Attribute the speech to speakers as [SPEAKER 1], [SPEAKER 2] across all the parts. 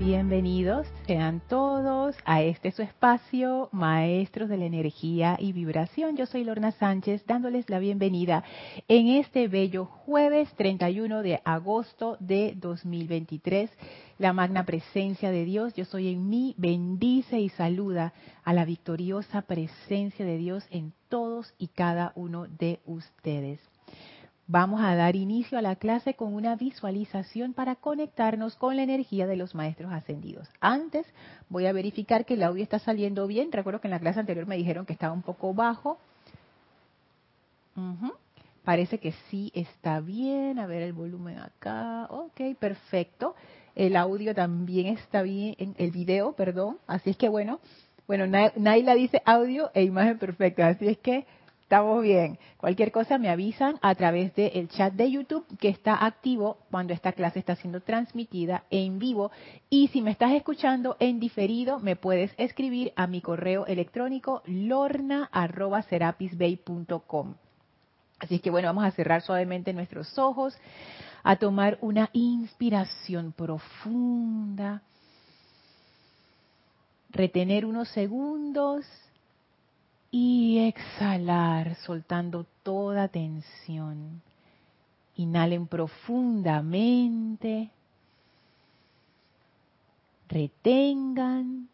[SPEAKER 1] Bienvenidos sean todos a este su espacio, Maestros de la Energía y Vibración. Yo soy Lorna Sánchez dándoles la bienvenida en este bello jueves 31 de agosto de 2023. La magna presencia de Dios, yo soy en mí, bendice y saluda a la victoriosa presencia de Dios en todos y cada uno de ustedes. Vamos a dar inicio a la clase con una visualización para conectarnos con la energía de los maestros ascendidos. Antes voy a verificar que el audio está saliendo bien. Recuerdo que en la clase anterior me dijeron que estaba un poco bajo. Parece que sí está bien. A ver el volumen acá. Ok, perfecto. El audio también está bien, el video, perdón. Así es que bueno, bueno, Naila dice audio e imagen perfecta. Así es que Estamos bien. Cualquier cosa me avisan a través del chat de YouTube que está activo cuando esta clase está siendo transmitida en vivo. Y si me estás escuchando en diferido, me puedes escribir a mi correo electrónico lorna.serapisbay.com. Así que bueno, vamos a cerrar suavemente nuestros ojos, a tomar una inspiración profunda, retener unos segundos y exhalar soltando toda tensión. Inhalen profundamente, retengan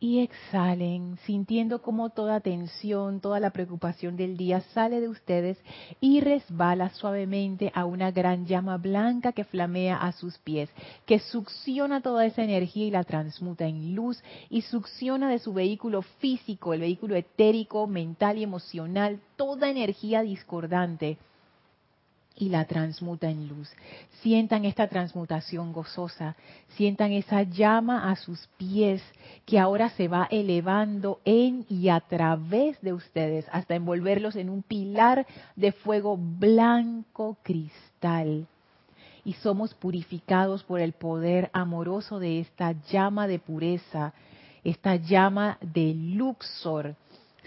[SPEAKER 1] y exhalen, sintiendo como toda tensión, toda la preocupación del día sale de ustedes y resbala suavemente a una gran llama blanca que flamea a sus pies, que succiona toda esa energía y la transmuta en luz y succiona de su vehículo físico, el vehículo etérico, mental y emocional, toda energía discordante y la transmuta en luz. Sientan esta transmutación gozosa, sientan esa llama a sus pies que ahora se va elevando en y a través de ustedes hasta envolverlos en un pilar de fuego blanco cristal. Y somos purificados por el poder amoroso de esta llama de pureza, esta llama de Luxor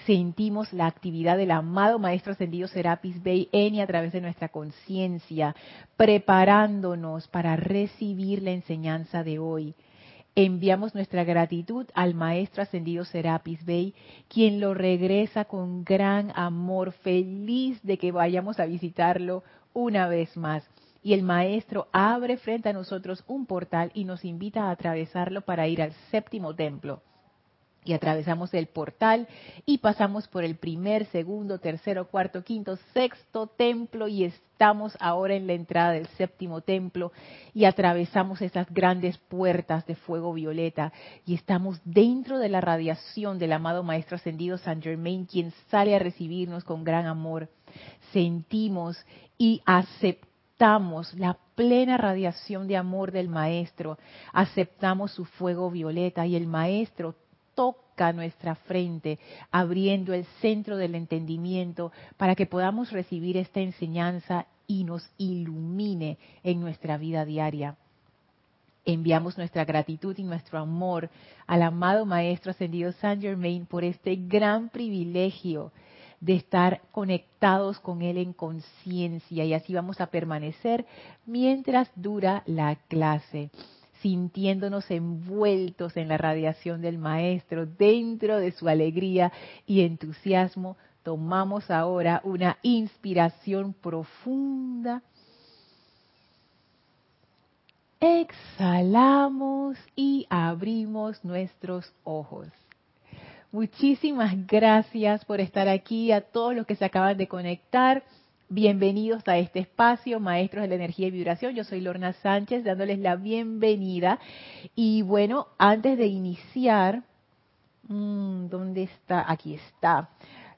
[SPEAKER 1] sentimos la actividad del amado Maestro Ascendido Serapis Bey en y a través de nuestra conciencia, preparándonos para recibir la enseñanza de hoy. Enviamos nuestra gratitud al Maestro Ascendido Serapis Bey, quien lo regresa con gran amor, feliz de que vayamos a visitarlo una vez más. Y el Maestro abre frente a nosotros un portal y nos invita a atravesarlo para ir al séptimo templo y atravesamos el portal y pasamos por el primer, segundo, tercero, cuarto, quinto, sexto templo y estamos ahora en la entrada del séptimo templo y atravesamos esas grandes puertas de fuego violeta y estamos dentro de la radiación del amado Maestro Ascendido San Germain, quien sale a recibirnos con gran amor. Sentimos y aceptamos la plena radiación de amor del Maestro, aceptamos su fuego violeta y el Maestro toca nuestra frente, abriendo el centro del entendimiento para que podamos recibir esta enseñanza y nos ilumine en nuestra vida diaria. Enviamos nuestra gratitud y nuestro amor al amado Maestro Ascendido Saint Germain por este gran privilegio de estar conectados con Él en conciencia y así vamos a permanecer mientras dura la clase sintiéndonos envueltos en la radiación del Maestro, dentro de su alegría y entusiasmo, tomamos ahora una inspiración profunda. Exhalamos y abrimos nuestros ojos. Muchísimas gracias por estar aquí, a todos los que se acaban de conectar. Bienvenidos a este espacio, maestros de la energía y vibración. Yo soy Lorna Sánchez, dándoles la bienvenida. Y bueno, antes de iniciar, mm, ¿dónde está? Aquí está.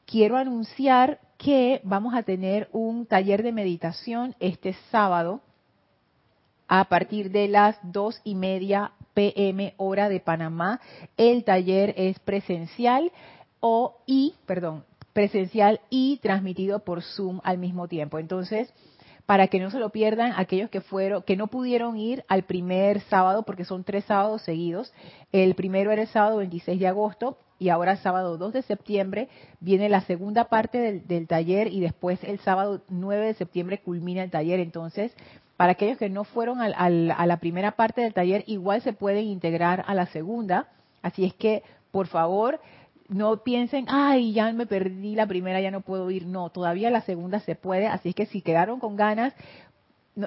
[SPEAKER 1] Quiero anunciar que vamos a tener un taller de meditación este sábado a partir de las dos y media pm hora de Panamá. El taller es presencial o y, perdón, presencial y transmitido por Zoom al mismo tiempo. Entonces, para que no se lo pierdan aquellos que fueron, que no pudieron ir al primer sábado, porque son tres sábados seguidos. El primero era el sábado 26 de agosto y ahora sábado 2 de septiembre viene la segunda parte del, del taller y después el sábado 9 de septiembre culmina el taller. Entonces, Para aquellos que no fueron a la primera parte del taller, igual se pueden integrar a la segunda. Así es que, por favor, no piensen, ay, ya me perdí la primera, ya no puedo ir. No, todavía la segunda se puede. Así es que si quedaron con ganas,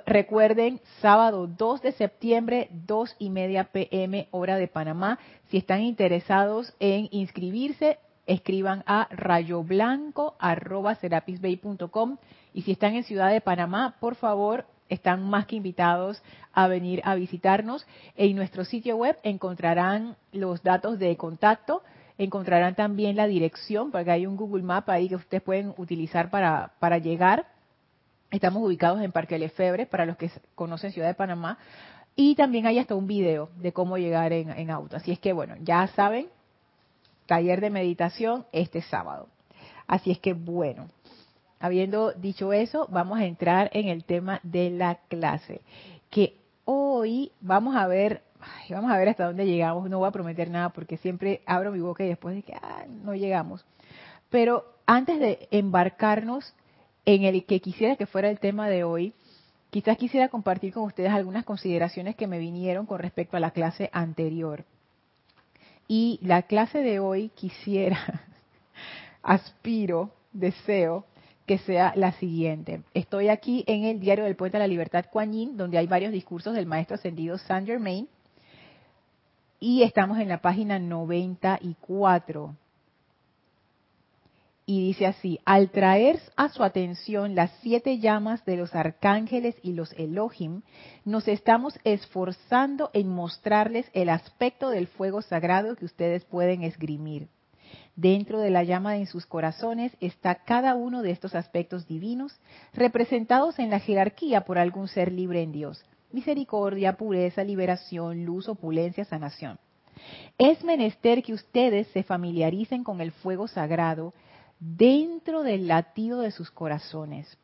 [SPEAKER 1] recuerden, sábado 2 de septiembre, 2 y media pm, hora de Panamá. Si están interesados en inscribirse, escriban a rayoblanco.com y si están en Ciudad de Panamá, por favor, están más que invitados a venir a visitarnos. En nuestro sitio web encontrarán los datos de contacto, encontrarán también la dirección, porque hay un Google Map ahí que ustedes pueden utilizar para, para llegar. Estamos ubicados en Parque Lefebre, para los que conocen Ciudad de Panamá. Y también hay hasta un video de cómo llegar en, en auto. Así es que, bueno, ya saben, taller de meditación este sábado. Así es que, bueno, habiendo dicho eso, vamos a entrar en el tema de la clase, que hoy vamos a ver, vamos a ver hasta dónde llegamos, no voy a prometer nada porque siempre abro mi boca y después de que ah, no llegamos. Pero antes de embarcarnos en el que quisiera que fuera el tema de hoy, quizás quisiera compartir con ustedes algunas consideraciones que me vinieron con respecto a la clase anterior. Y la clase de hoy quisiera, aspiro, deseo que sea la siguiente. Estoy aquí en el diario del Puente de la Libertad Yin, donde hay varios discursos del maestro ascendido Saint Germain, y estamos en la página 94. Y dice así, al traer a su atención las siete llamas de los arcángeles y los Elohim, nos estamos esforzando en mostrarles el aspecto del fuego sagrado que ustedes pueden esgrimir. Dentro de la llama en sus corazones está cada uno de estos aspectos divinos, representados en la jerarquía por algún ser libre en Dios. Misericordia, pureza, liberación, luz, opulencia, sanación. Es menester que ustedes se familiaricen con el fuego sagrado dentro del latido de sus corazones.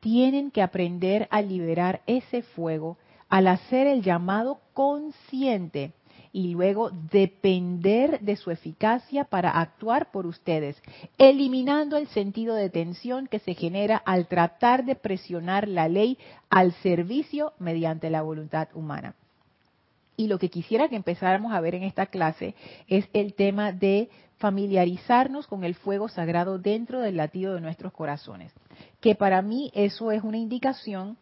[SPEAKER 1] Tienen que aprender a liberar ese fuego al hacer el llamado consciente y luego depender de su eficacia para actuar por ustedes, eliminando el sentido de tensión que se genera al tratar de presionar la ley al servicio mediante la voluntad humana. Y lo que quisiera que empezáramos a ver en esta clase es el tema de familiarizarnos con el fuego sagrado dentro del latido de nuestros corazones. Que para mí eso es una indicación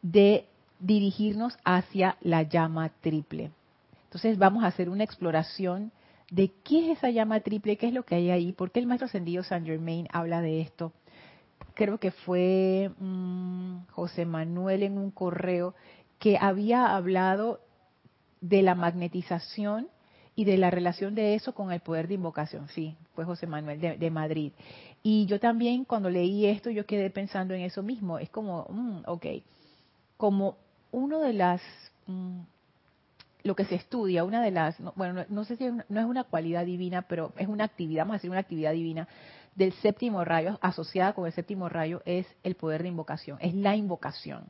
[SPEAKER 1] de dirigirnos hacia la llama triple. Entonces vamos a hacer una exploración de qué es esa llama triple, qué es lo que hay ahí, por qué el maestro ascendido Saint Germain habla de esto. Creo que fue mm, José Manuel en un correo que había hablado de la magnetización y de la relación de eso con el poder de invocación. Sí, fue José Manuel de, Madrid. Y yo también cuando leí esto, yo quedé pensando en eso mismo. Es como, mm, ok, como uno de las... Mm, lo que se estudia, una de las, bueno, no, sé si no es una cualidad divina, pero es una actividad, vamos a decir una actividad divina del séptimo rayo, asociada con el séptimo rayo, es el poder de invocación, es la invocación.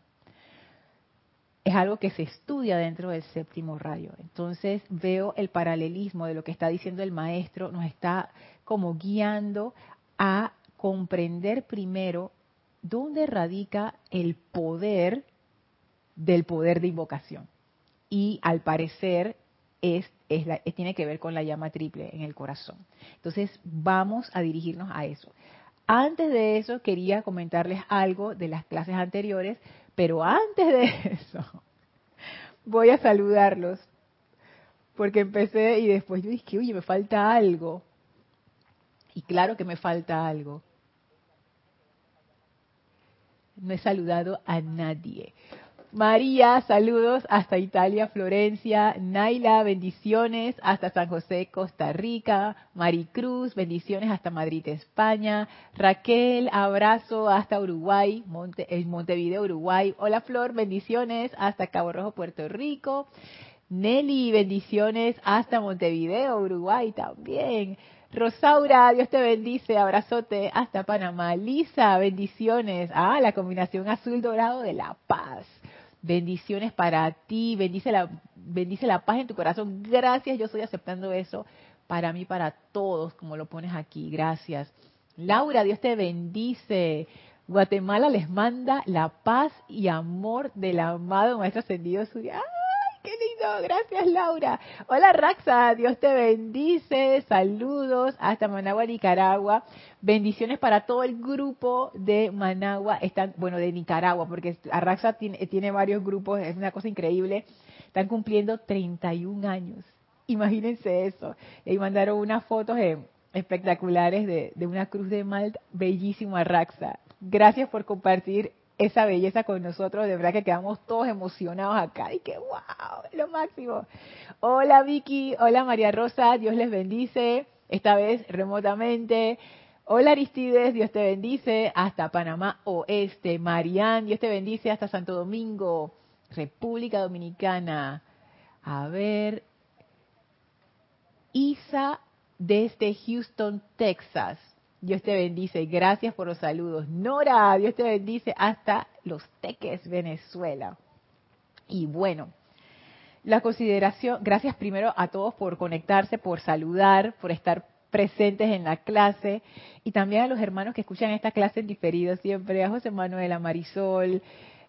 [SPEAKER 1] Es algo que se estudia dentro del séptimo rayo. Entonces veo el paralelismo de lo que está diciendo el maestro, nos está como guiando a comprender primero dónde radica el poder del poder de invocación y al parecer es, tiene que ver con la llama triple en el corazón. Entonces vamos a dirigirnos a eso. Antes de eso quería comentarles algo de las clases anteriores, pero antes de eso voy a saludarlos porque empecé y después yo dije, oye, me falta algo. Y claro que me falta algo. No he saludado a nadie. María, saludos hasta Italia, Florencia. Naila, bendiciones hasta San José, Costa Rica. Maricruz, bendiciones hasta Madrid, España. Raquel, abrazo hasta Uruguay, Monte, Montevideo, Uruguay. Hola Flor, bendiciones hasta Cabo Rojo, Puerto Rico. Nelly, bendiciones hasta Montevideo, Uruguay también. Rosaura, Dios te bendice, abrazote hasta Panamá. Lisa, bendiciones. Ah, la combinación azul dorado de la paz. Bendiciones para ti, bendice la, bendice la paz en tu corazón. Gracias, yo estoy aceptando eso para mí, para todos, como lo pones aquí. Gracias. Laura, Dios te bendice. Guatemala les manda la paz y amor del amado Maestro Ascendido Suya. ¡Ay, qué lindo! Gracias, Laura. Hola, Raxa. Dios te bendice. Saludos hasta Managua, Nicaragua. Bendiciones para todo el grupo de Managua. Están, bueno, de Nicaragua, porque Raxa tiene, tiene varios grupos. Es una cosa increíble. Están cumpliendo 31 años. Imagínense eso. Y mandaron unas fotos espectaculares de, de, una cruz de Malta, bellísima Raxa. Gracias por compartir esa belleza con nosotros. De verdad que quedamos todos emocionados acá. Y que wow, lo máximo. Hola Vicky, hola María Rosa, Dios les bendice. Esta vez remotamente. Hola Aristides, Dios te bendice hasta Panamá Oeste. Marian, Dios te bendice hasta Santo Domingo, República Dominicana. A ver. Isa desde Houston, Texas. Dios te bendice. Gracias por los saludos. Nora, Dios te bendice hasta Los Teques, Venezuela. Y bueno, la consideración, gracias primero a todos por conectarse, por saludar, por estar presentes en la clase y también a los hermanos que escuchan esta clase en diferido siempre, a José Manuel, a Marisol,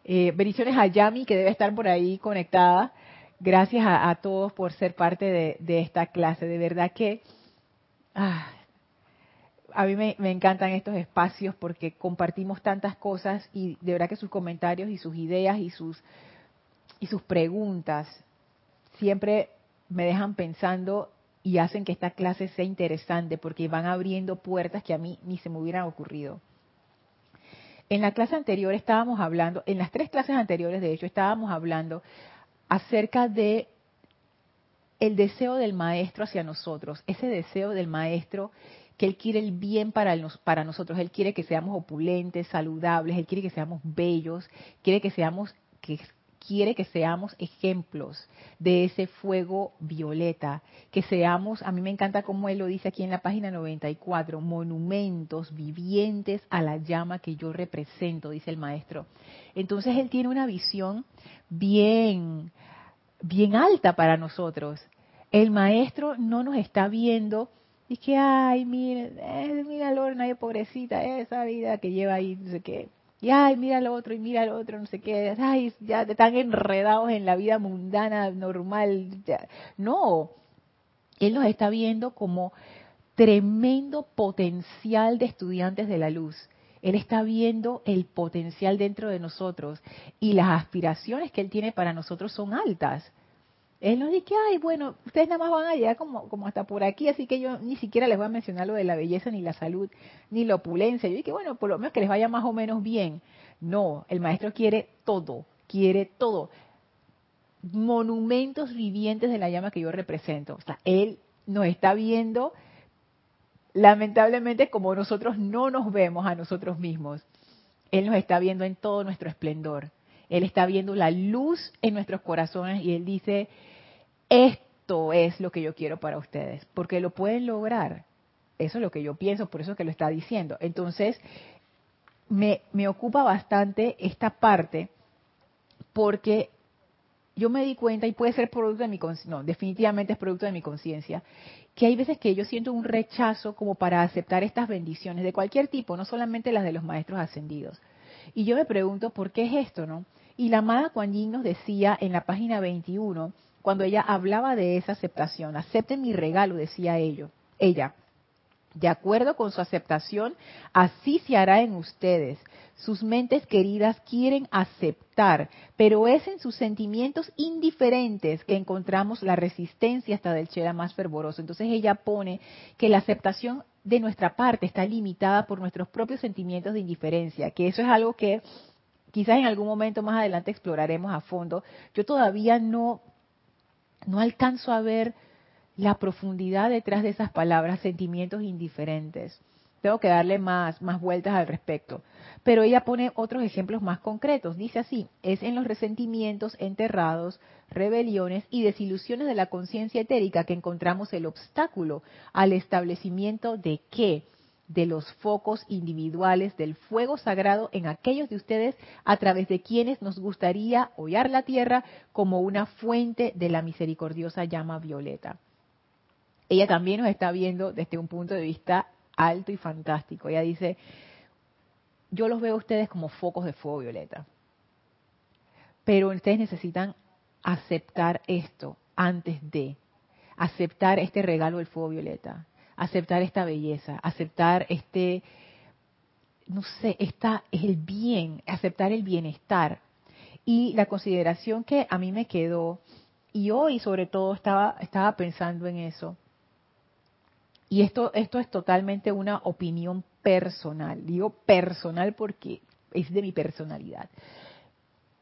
[SPEAKER 1] eh, bendiciones a Yami que debe estar por ahí conectada. Gracias a, todos por ser parte de, esta clase. De verdad que ah, a mí me, encantan estos espacios porque compartimos tantas cosas y de verdad que sus comentarios y sus ideas y sus y sus preguntas siempre me dejan pensando y hacen que esta clase sea interesante porque van abriendo puertas que a mí ni se me hubieran ocurrido. En la clase anterior estábamos hablando, en las tres clases anteriores de hecho estábamos hablando acerca de el deseo del maestro hacia nosotros, ese deseo del maestro que Él quiere el bien para, para nosotros. Él quiere que seamos opulentes, saludables, Él quiere que seamos bellos, quiere que seamos, que, quiere que seamos ejemplos de ese fuego violeta, que seamos, a mí me encanta como Él lo dice aquí en la página 94, monumentos vivientes a la llama que yo represento, dice el maestro. Entonces Él tiene una visión bien, bien alta para nosotros. El maestro no nos está viendo y que, ay, mira, eh, mira Lorna, pobrecita, esa vida que lleva ahí, no sé qué. Y ay, mira lo otro, y mira lo otro, no sé qué. Ay, ya están enredados en la vida mundana, normal. No, Él nos está viendo como tremendo potencial de estudiantes de la luz. Él está viendo el potencial dentro de nosotros y las aspiraciones que Él tiene para nosotros son altas. Él nos dice, ay, bueno, ustedes nada más van a llegar como, como hasta por aquí, así que yo ni siquiera les voy a mencionar lo de la belleza, ni la salud, ni la opulencia. Yo dije, bueno, por lo menos que les vaya más o menos bien. No, el maestro quiere todo, quiere todo. Monumentos vivientes de la llama que yo represento. O sea, él nos está viendo, lamentablemente, como nosotros no nos vemos a nosotros mismos. Él nos está viendo en todo nuestro esplendor. Él está viendo la luz en nuestros corazones y Él dice, esto es lo que yo quiero para ustedes, porque lo pueden lograr. Eso es lo que yo pienso, por eso es que lo está diciendo. Entonces, me, me ocupa bastante esta parte porque yo me di cuenta, y puede ser producto de mi conciencia, no, definitivamente es producto de mi conciencia, que hay veces que yo siento un rechazo como para aceptar estas bendiciones de cualquier tipo, no solamente las de los maestros ascendidos. Y yo me pregunto, ¿por qué es esto, no? Y la amada Kuan Yin nos decía en la página 21, cuando ella hablaba de esa aceptación, acepten mi regalo, decía ello, ella. De acuerdo con su aceptación, así se hará en ustedes. Sus mentes queridas quieren aceptar, pero es en sus sentimientos indiferentes que encontramos la resistencia hasta del chela más fervoroso. Entonces ella pone que la aceptación de nuestra parte está limitada por nuestros propios sentimientos de indiferencia, que eso es algo que quizás en algún momento más adelante exploraremos a fondo. Yo todavía no, no alcanzo a ver la profundidad detrás de esas palabras, sentimientos indiferentes. Tengo que darle más, más vueltas al respecto. Pero ella pone otros ejemplos más concretos. Dice así, es en los resentimientos enterrados, rebeliones y desilusiones de la conciencia etérica que encontramos el obstáculo al establecimiento de qué? de los focos individuales del fuego sagrado en aquellos de ustedes a través de quienes nos gustaría hollar la tierra como una fuente de la misericordiosa llama violeta. Ella también nos está viendo desde un punto de vista alto y fantástico. Ella dice, yo los veo a ustedes como focos de fuego violeta. Pero ustedes necesitan aceptar esto antes de aceptar este regalo del fuego violeta, aceptar esta belleza, aceptar este, no sé, esta, el bien, aceptar el bienestar. Y la consideración que a mí me quedó, y hoy sobre todo estaba, estaba pensando en eso, y esto, esto es totalmente una opinión personal, digo personal porque es de mi personalidad.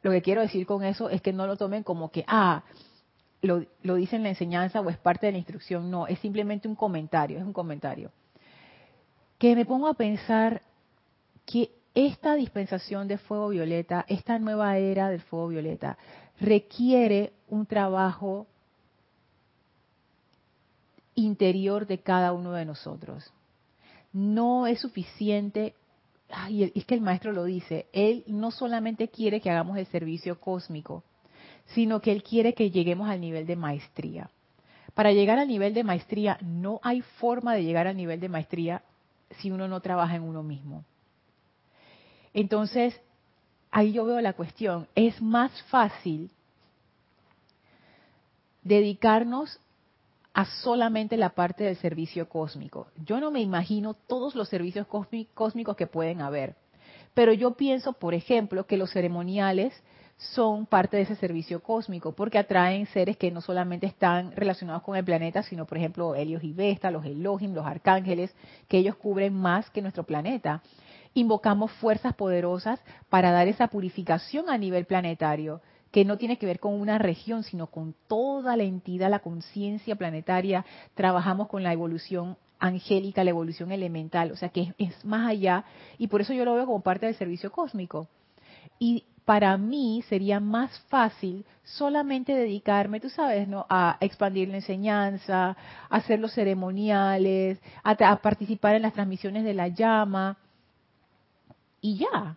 [SPEAKER 1] Lo que quiero decir con eso es que no lo tomen como que, ah, lo, lo dice la enseñanza o es parte de la instrucción, no, es simplemente un comentario, es un comentario. Que me pongo a pensar que esta dispensación de fuego violeta, esta nueva era del fuego violeta, requiere un trabajo interior de cada uno de nosotros. No es suficiente, ay, es que el maestro lo dice, él no solamente quiere que hagamos el servicio cósmico, sino que él quiere que lleguemos al nivel de maestría. Para llegar al nivel de maestría, no hay forma de llegar al nivel de maestría si uno no trabaja en uno mismo. Entonces, ahí yo veo la cuestión. Es más fácil dedicarnos a solamente la parte del servicio cósmico. Yo no me imagino todos los servicios cósmicos que pueden haber, pero yo pienso, por ejemplo, que los ceremoniales son parte de ese servicio cósmico, porque atraen seres que no solamente están relacionados con el planeta, sino, por ejemplo, Helios y Vesta, los Elohim, los arcángeles, que ellos cubren más que nuestro planeta. Invocamos fuerzas poderosas para dar esa purificación a nivel planetario que no tiene que ver con una región, sino con toda la entidad, la conciencia planetaria. Trabajamos con la evolución angélica, la evolución elemental, o sea que es, más allá, y por eso yo lo veo como parte del servicio cósmico. Y para mí sería más fácil solamente dedicarme, tú sabes, ¿no? A expandir la enseñanza, a hacer los ceremoniales, a participar en las transmisiones de la llama, y ya.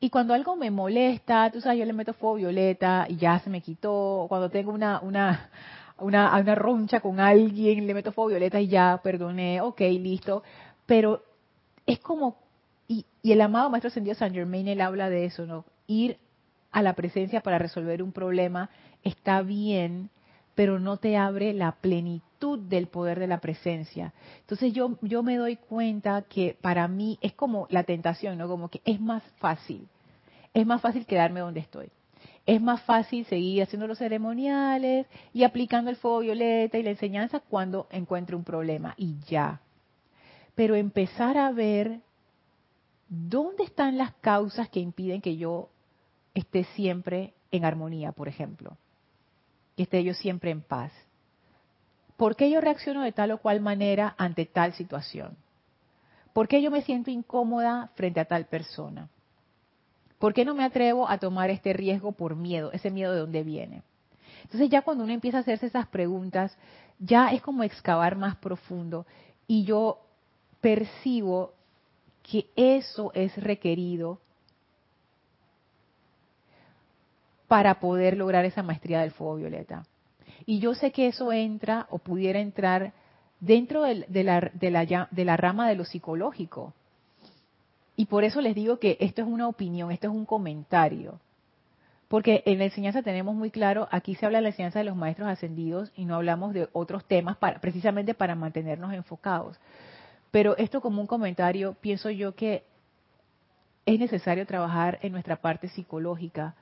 [SPEAKER 1] Y cuando algo me molesta, tú sabes, yo le meto fuego violeta y ya se me quitó. Cuando tengo una, una, una, una roncha con alguien, le meto fuego violeta y ya, perdoné, ok, listo. Pero es como, y, y el amado Maestro Ascendido San Germain, él habla de eso, ¿no? Ir a la presencia para resolver un problema está bien, pero no te abre la plenitud del poder de la presencia. Entonces yo, yo me doy cuenta que para mí es como la tentación, ¿no? Como que es más fácil, es más fácil quedarme donde estoy. Es más fácil seguir haciendo los ceremoniales y aplicando el fuego violeta y la enseñanza cuando encuentre un problema y ya. Pero empezar a ver dónde están las causas que impiden que yo esté siempre en armonía, por ejemplo que esté yo siempre en paz. ¿Por qué yo reacciono de tal o cual manera ante tal situación? ¿Por qué yo me siento incómoda frente a tal persona? ¿Por qué no me atrevo a tomar este riesgo por miedo? Ese miedo de dónde viene. Entonces ya cuando uno empieza a hacerse esas preguntas, ya es como excavar más profundo y yo percibo que eso es requerido para poder lograr esa maestría del fuego violeta. Y yo sé que eso entra o pudiera entrar dentro de, la, de, la, rama de lo psicológico. Y por eso les digo que esto es una opinión, esto es un comentario. Porque en la enseñanza tenemos muy claro, aquí se habla de la enseñanza de los maestros ascendidos y no hablamos de otros temas para, precisamente para mantenernos enfocados. Pero esto como un comentario, pienso yo que es necesario trabajar en nuestra parte psicológica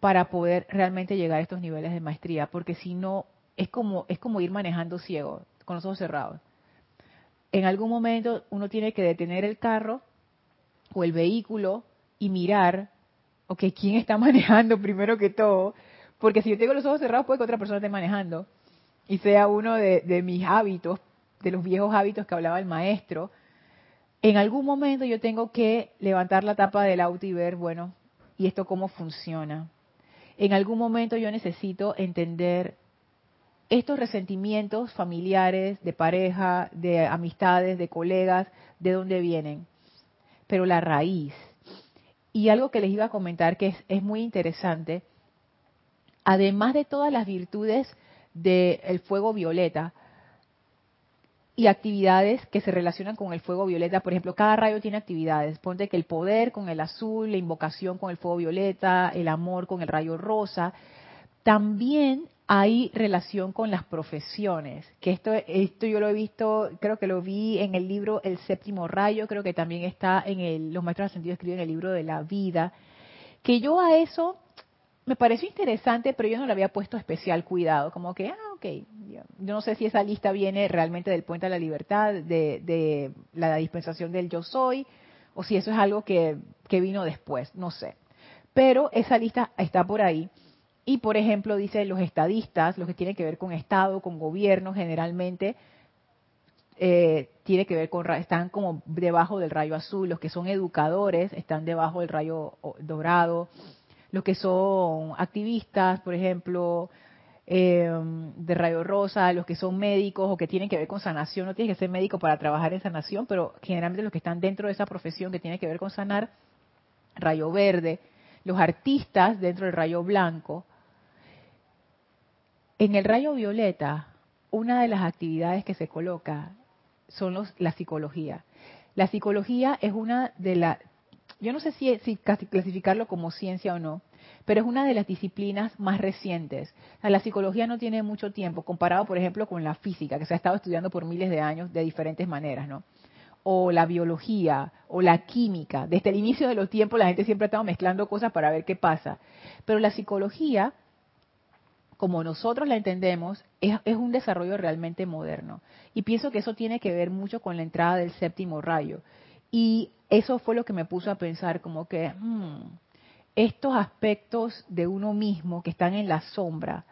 [SPEAKER 1] para poder realmente llegar a estos niveles de maestría, porque si no, es como, es como ir manejando ciego, con los ojos cerrados. En algún momento uno tiene que detener el carro o el vehículo y mirar, ok, ¿quién está manejando primero que todo? Porque si yo tengo los ojos cerrados, puede que otra persona esté manejando y sea uno de, de mis hábitos, de los viejos hábitos que hablaba el maestro. En algún momento yo tengo que levantar la tapa del auto y ver, bueno, ¿y esto cómo funciona? En algún momento yo necesito entender estos resentimientos familiares, de pareja, de amistades, de colegas, de dónde vienen. Pero la raíz. Y algo que les iba a comentar que es, muy interesante, además de todas las virtudes del fuego violeta, y actividades que se relacionan con el fuego violeta. Por ejemplo, cada rayo tiene actividades. Ponte que el poder con el azul, la invocación con el fuego violeta, el amor con el rayo rosa. También hay relación con las profesiones, que esto, esto yo lo he visto, creo que lo vi en el libro El séptimo rayo, creo que también está en el, los maestros ascendidos escriben en el libro de la vida, que yo a eso me pareció interesante, pero yo no le había puesto especial cuidado, como que, ah, ok, yo, no sé si esa lista viene realmente del Puente a la Libertad, de, la dispensación del yo soy, o si eso es algo que, que vino después, no sé. Pero esa lista está por ahí. Y, por ejemplo, dice los estadistas, los que tienen que ver con Estado, con gobierno, generalmente, eh, tiene que ver con, están como debajo del rayo azul, los que son educadores están debajo del rayo dorado, los que son activistas, por ejemplo, eh, de rayo rosa, los que son médicos o que tienen que ver con sanación, no tienes que ser médico para trabajar en sanación, pero generalmente los que están dentro de esa profesión que tiene que ver con sanar, rayo verde, los artistas dentro del rayo blanco. En el rayo violeta, una de las actividades que se coloca son los, la psicología. La psicología es una de las, yo no sé si, si clasificarlo como ciencia o no, pero es una de las disciplinas más recientes. La psicología no tiene mucho tiempo, comparado, por ejemplo, con la física, que se ha estado estudiando por miles de años de diferentes maneras, ¿no? O la biología, o la química. Desde el inicio de los tiempos la gente siempre ha estado mezclando cosas para ver qué pasa. Pero la psicología como nosotros la entendemos, es, un desarrollo realmente moderno. Y pienso que eso tiene que ver mucho con la entrada del séptimo rayo. Y eso fue lo que me puso a pensar como que hmm, estos aspectos de uno mismo que están en la sombra,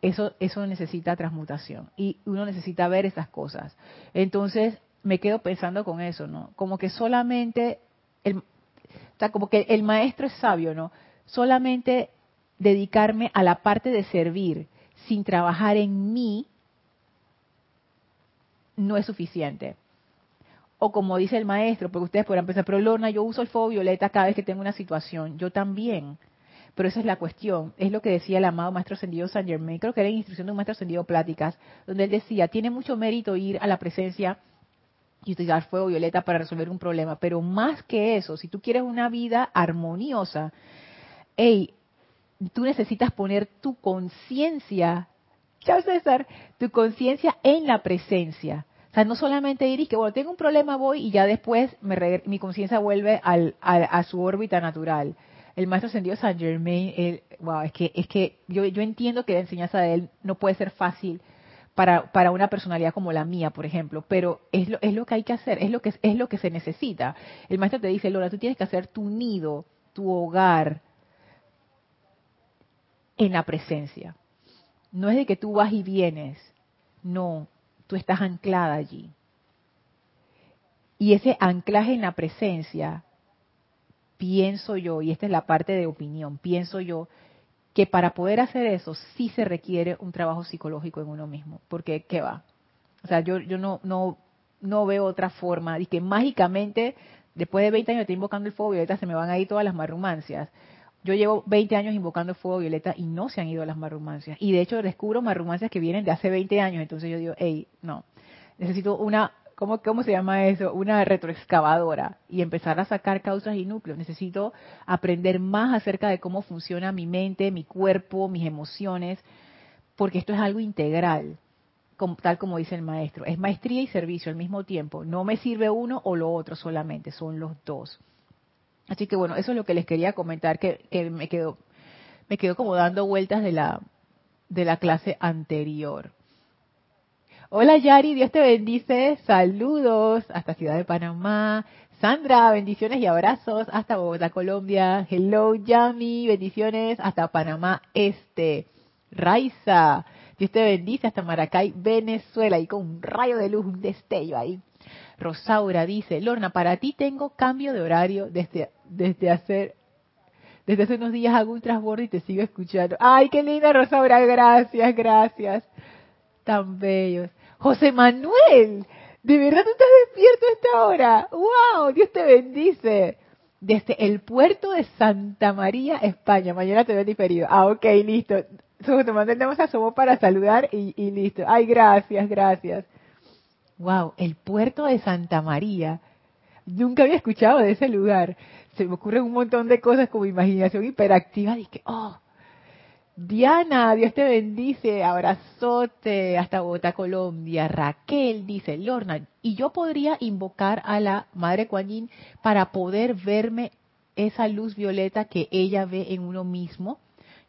[SPEAKER 1] eso, eso necesita transmutación. Y uno necesita ver esas cosas. Entonces me quedo pensando con eso, ¿no? Como que solamente, el, como que el maestro es sabio, ¿no? Solamente dedicarme a la parte de servir sin trabajar en mí no es suficiente. O como dice el maestro, porque ustedes podrán pensar, pero Lorna, yo uso el fuego violeta cada vez que tengo una situación. Yo también. Pero esa es la cuestión. Es lo que decía el amado maestro ascendido San Germain. Creo que era en instrucción de un maestro ascendido Pláticas, donde él decía, tiene mucho mérito ir a la presencia y utilizar fuego violeta para resolver un problema. Pero más que eso, si tú quieres una vida armoniosa, hey, tú necesitas poner tu conciencia, chao César, tu conciencia en la presencia. O sea, no solamente ir y que, bueno, tengo un problema, voy y ya después mi conciencia vuelve al, a, su órbita natural. El maestro ascendido San Germain, wow, es que, es que yo, yo entiendo que la enseñanza de él no puede ser fácil para, para una personalidad como la mía, por ejemplo, pero es lo, es lo que hay que hacer, es lo que, es lo que se necesita. El maestro te dice, Lola, tú tienes que hacer tu nido, tu hogar, en la presencia. No es de que tú vas y vienes, no, tú estás anclada allí. Y ese anclaje en la presencia, pienso yo, y esta es la parte de opinión, pienso yo, que para poder hacer eso sí se requiere un trabajo psicológico en uno mismo, porque ¿qué va? O sea, yo, yo no, no, no veo otra forma, y que mágicamente, después de 20 años de invocando el fuego violeta, se me van a ir todas las marrumancias. Yo llevo 20 años invocando fuego violeta y no se han ido las marrumancias. Y de hecho descubro marrumancias que vienen de hace 20 años. Entonces yo digo, hey, no, necesito una, ¿cómo, cómo se llama eso? Una retroexcavadora y empezar a sacar causas y núcleos. Necesito aprender más acerca de cómo funciona mi mente, mi cuerpo, mis emociones, porque esto es algo integral, tal como dice el maestro. Es maestría y servicio al mismo tiempo. No me sirve uno o lo otro solamente, son los dos. Así que bueno, eso es lo que les quería comentar, que, me quedó me quedó como dando vueltas de la, de la clase anterior. Hola Yari, Dios te bendice, saludos hasta Ciudad de Panamá. Sandra, bendiciones y abrazos hasta Bogotá, Colombia. Hello Yami, bendiciones hasta Panamá Este. Raiza, Dios te bendice hasta Maracay, Venezuela, y con un rayo de luz, un destello ahí. Rosaura dice, Lorna, para ti tengo cambio de horario desde, desde hacer desde hace unos días hago un transbordo y te sigo escuchando. Ay, qué linda Rosaura, gracias, gracias. Tan bellos. José Manuel, ¿de verdad tú estás despierto a esta hora? ¡Wow! Dios te bendice. Desde el puerto de Santa María, España. Mañana te veo diferido. Ah, ok, listo. José Manuel, tenemos a para saludar y, y listo. Ay, gracias, gracias. Wow, el puerto de Santa María. Nunca había escuchado de ese lugar. Se me ocurren un montón de cosas como imaginación hiperactiva. Dije, oh, Diana, Dios te bendice, abrazote hasta Bogotá, Colombia. Raquel dice, Lorna, y yo podría invocar a la Madre Kuan para poder verme esa luz violeta que ella ve en uno mismo.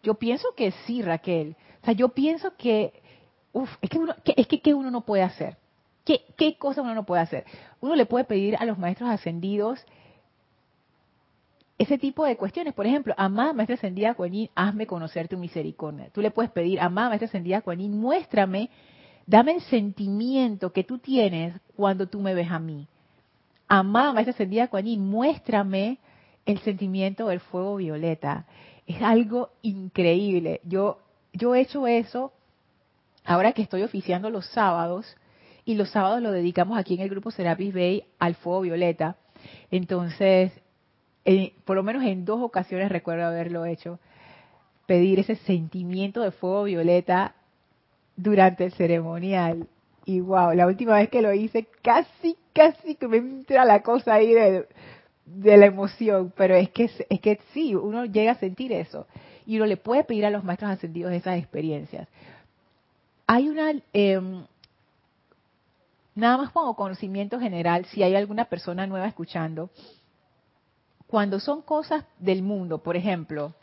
[SPEAKER 1] Yo pienso que sí, Raquel. O sea, yo pienso que, uf, es que uno, es que ¿qué uno no puede hacer? ¿Qué, ¿Qué cosa uno no puede hacer? Uno le puede pedir a los maestros ascendidos ese tipo de cuestiones. Por ejemplo, amada maestra ascendida Kuan hazme conocer tu misericordia. Tú le puedes pedir, amada maestra ascendida Kuan muéstrame, dame el sentimiento que tú tienes cuando tú me ves a mí. Amada maestra ascendida Kuan muéstrame el sentimiento del fuego violeta. Es algo increíble. Yo, yo he hecho eso ahora que estoy oficiando los sábados y los sábados lo dedicamos aquí en el grupo Serapis Bay al fuego violeta. Entonces, por lo menos en dos ocasiones recuerdo haberlo hecho, pedir ese sentimiento de fuego violeta durante el ceremonial. Y wow, la última vez que lo hice, casi, casi que me entra la cosa ahí de, la emoción, pero es que, es que sí, uno llega a sentir eso. Y uno le puede pedir a los maestros ascendidos esas experiencias. Hay una, em, nada más como conocimiento general, si hay alguna persona nueva escuchando, cuando son cosas del mundo, por ejemplo,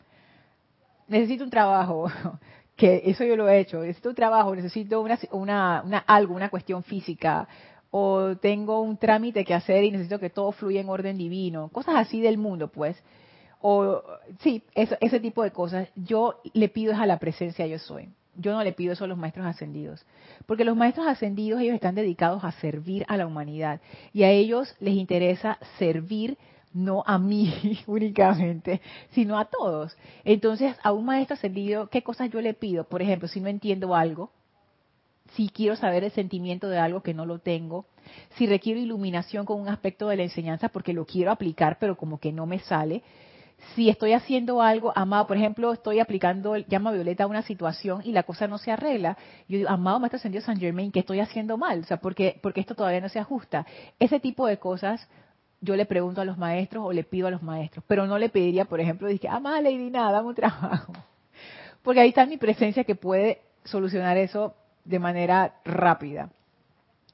[SPEAKER 1] necesito un trabajo, que eso yo lo he hecho, necesito un trabajo, necesito una, una, una, algo, una cuestión física, o tengo un trámite que hacer y necesito que todo fluya en orden divino, cosas así del mundo, pues. O sí, eso, ese tipo de cosas. Yo le pido es a la presencia yo soy. Yo no le pido eso a los maestros ascendidos, porque los maestros ascendidos ellos están dedicados a servir a la humanidad y a ellos les interesa servir no a mí únicamente, sino a todos. Entonces, a un maestro ascendido, ¿qué cosas yo le pido? Por ejemplo, si no entiendo algo, si quiero saber el sentimiento de algo que no lo tengo, si requiero iluminación con un aspecto de la enseñanza porque lo quiero aplicar, pero como que no me sale. Si estoy haciendo algo, amado, por ejemplo, estoy aplicando el llama violeta a una situación y la cosa no se arregla, yo digo, amado Maestro Ascendido San Germain, ¿qué estoy haciendo mal? O sea, porque, porque esto todavía no se ajusta. Ese tipo de cosas yo le pregunto a los maestros o le pido a los maestros, pero no le pediría, por ejemplo, dije, más Lady, nada, dame un trabajo. Porque ahí está mi presencia que puede solucionar eso de manera rápida.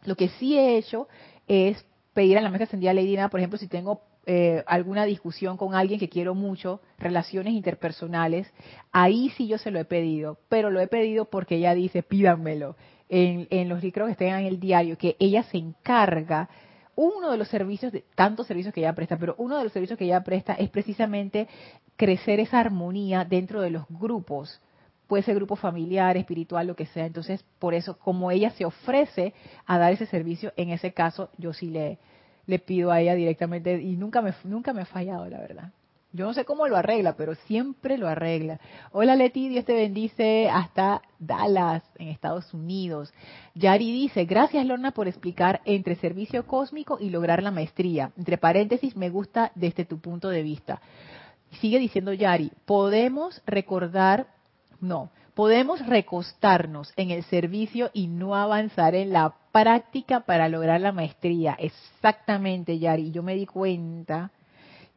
[SPEAKER 1] Lo que sí he hecho es pedir a la mesa ascendida Lady Nada, por ejemplo, si tengo eh, alguna discusión con alguien que quiero mucho, relaciones interpersonales, ahí sí yo se lo he pedido, pero lo he pedido porque ella dice, pídanmelo. En, en los libros que estén en el diario, que ella se encarga uno de los servicios, de tantos servicios que ella presta, pero uno de los servicios que ella presta es precisamente crecer esa armonía dentro de los grupos. Puede ser grupo familiar, espiritual, lo que sea. Entonces, por eso, como ella se ofrece a dar ese servicio, en ese caso, yo sí le, le pido a ella directamente y nunca me, nunca me ha fallado, la verdad. Yo no sé cómo lo arregla, pero siempre lo arregla. Hola Leti, Dios te bendice hasta Dallas, en Estados Unidos. Yari dice, gracias Lorna por explicar entre servicio cósmico y lograr la maestría. Entre paréntesis, me gusta desde tu punto de vista. Sigue diciendo Yari, podemos recordar, no, podemos recostarnos en el servicio y no avanzar en la práctica para lograr la maestría. Exactamente, Yari. Yo me di cuenta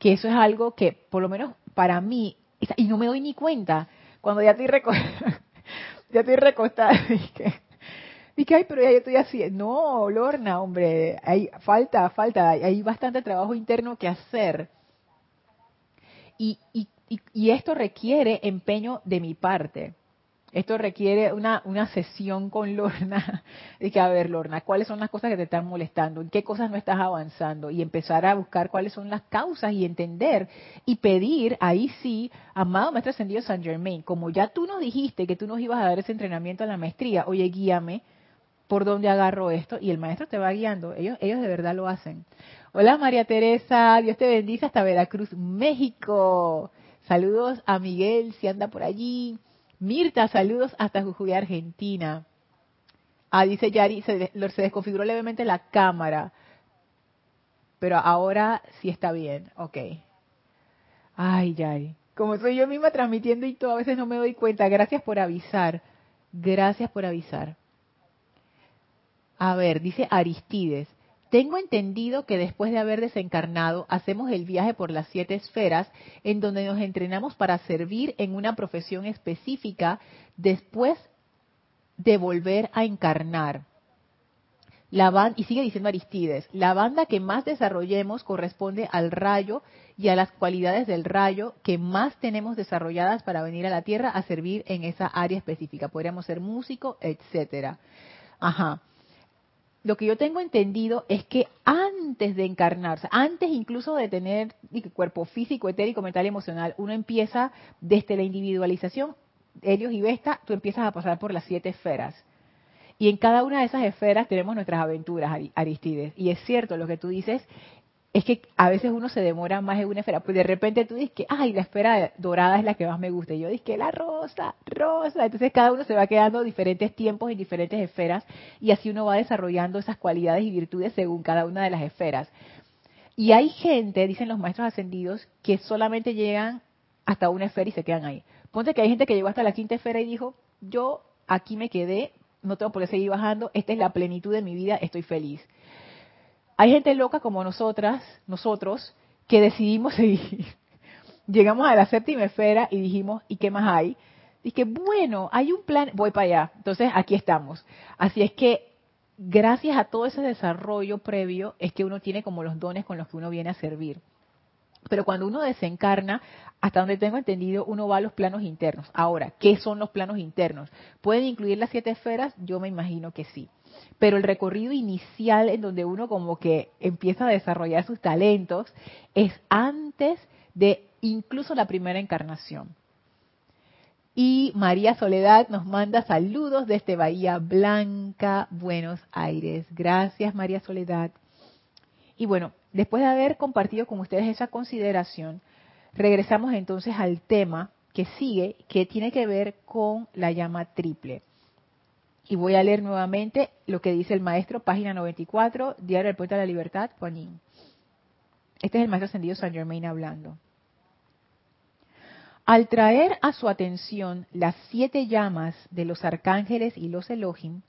[SPEAKER 1] que eso es algo que, por lo menos para mí, y no me doy ni cuenta, cuando ya estoy recostada, ya estoy recostada, dije, ay, pero ya yo estoy así. No, Lorna, hombre, hay falta, falta, hay bastante trabajo interno que hacer. Y, y, y esto requiere empeño de mi parte. Esto requiere una, una sesión con Lorna, de que, a ver, Lorna, ¿cuáles son las cosas que te están molestando? ¿En qué cosas no estás avanzando? Y empezar a buscar cuáles son las causas y entender y pedir, ahí sí, amado Maestro Ascendido San Germain, como ya tú nos dijiste que tú nos ibas a dar ese entrenamiento a la maestría, oye, guíame por dónde agarro esto y el maestro te va guiando. Ellos, ellos de verdad lo hacen. Hola María Teresa, Dios te bendice hasta Veracruz, México. Saludos a Miguel si anda por allí. Mirta, saludos hasta Jujuy, Argentina. Ah, dice Yari, se, se desconfiguró levemente la cámara. Pero ahora sí está bien. Ok. Ay, Yari. Como soy yo misma transmitiendo y todo, a veces no me doy cuenta. Gracias por avisar. Gracias por avisar. A ver, dice Aristides, tengo entendido que después de haber desencarnado hacemos el viaje por las siete esferas en donde nos entrenamos para servir en una profesión específica después de volver a encarnar. Y sigue diciendo Aristides, la banda que más desarrollemos corresponde al rayo y a las cualidades del rayo que más tenemos desarrolladas para venir a la Tierra a servir en esa área específica. Podríamos ser músico, etcétera. Ajá. Lo que yo tengo entendido es que antes de encarnarse, antes incluso de tener cuerpo físico, etérico, mental y emocional, uno empieza desde la individualización, Helios y Vesta, tú empiezas a pasar por las siete esferas y en cada una de esas esferas tenemos nuestras aventuras, Aristides. Y es cierto lo que tú dices, es que a veces uno se demora más en una esfera, pues de repente tú dices que, ay, la esfera dorada es la que más me gusta. Y yo dije que la rosa, rosa. Entonces cada uno se va quedando diferentes tiempos en diferentes esferas y así uno va desarrollando esas cualidades y virtudes según cada una de las esferas. Y hay gente, dicen los maestros ascendidos, que solamente llegan hasta una esfera y se quedan ahí. Ponte que hay gente que llegó hasta la quinta esfera y dijo, yo aquí me quedé, no tengo por qué seguir bajando, esta es la plenitud de mi vida, estoy feliz. Hay gente loca como nosotras, nosotros, que decidimos seguir. Llegamos a la séptima esfera y dijimos, ¿y qué más hay? Y que bueno, hay un plan, voy para allá. Entonces aquí estamos. Así es que gracias a todo ese desarrollo previo es que uno tiene como los dones con los que uno viene a servir. Pero cuando uno desencarna, hasta donde tengo entendido, uno va a los planos internos. Ahora, ¿qué son los planos internos? ¿Pueden incluir las siete esferas? Yo me imagino que sí. Pero el recorrido inicial en donde uno como que empieza a desarrollar sus talentos es antes de incluso la primera encarnación. Y María Soledad nos manda saludos desde Bahía Blanca, Buenos Aires. Gracias María Soledad. Y bueno, después de haber compartido con ustedes esa consideración, regresamos entonces al tema que sigue, que tiene que ver con la llama triple. Y voy a leer nuevamente lo que dice el maestro, página 94, Diario del Poeta de la Libertad, Juanín. Este es el maestro ascendido San Germain hablando. Al traer a su atención las siete llamas de los arcángeles y los Elohim,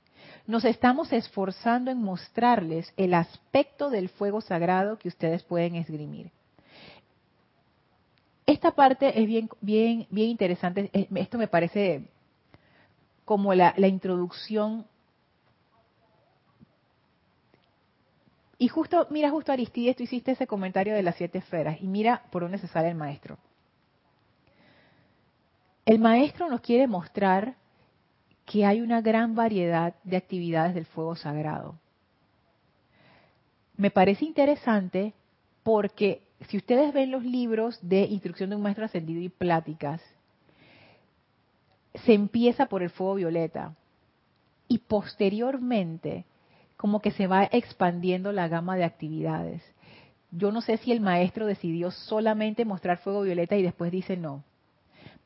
[SPEAKER 1] nos estamos esforzando en mostrarles el aspecto del fuego sagrado que ustedes pueden esgrimir. Esta parte es bien, bien, bien interesante. Esto me parece como la, introducción. Y justo, mira, justo Aristides, tú hiciste ese comentario de las siete esferas. Y mira por dónde se sale el maestro. El maestro nos quiere mostrar que hay una gran variedad de actividades del fuego sagrado. Me parece interesante porque si ustedes ven los libros de instrucción de un maestro ascendido y pláticas, se empieza por el fuego violeta y posteriormente como que se va expandiendo la gama de actividades. Yo no sé si el maestro decidió solamente mostrar fuego violeta y después dice no.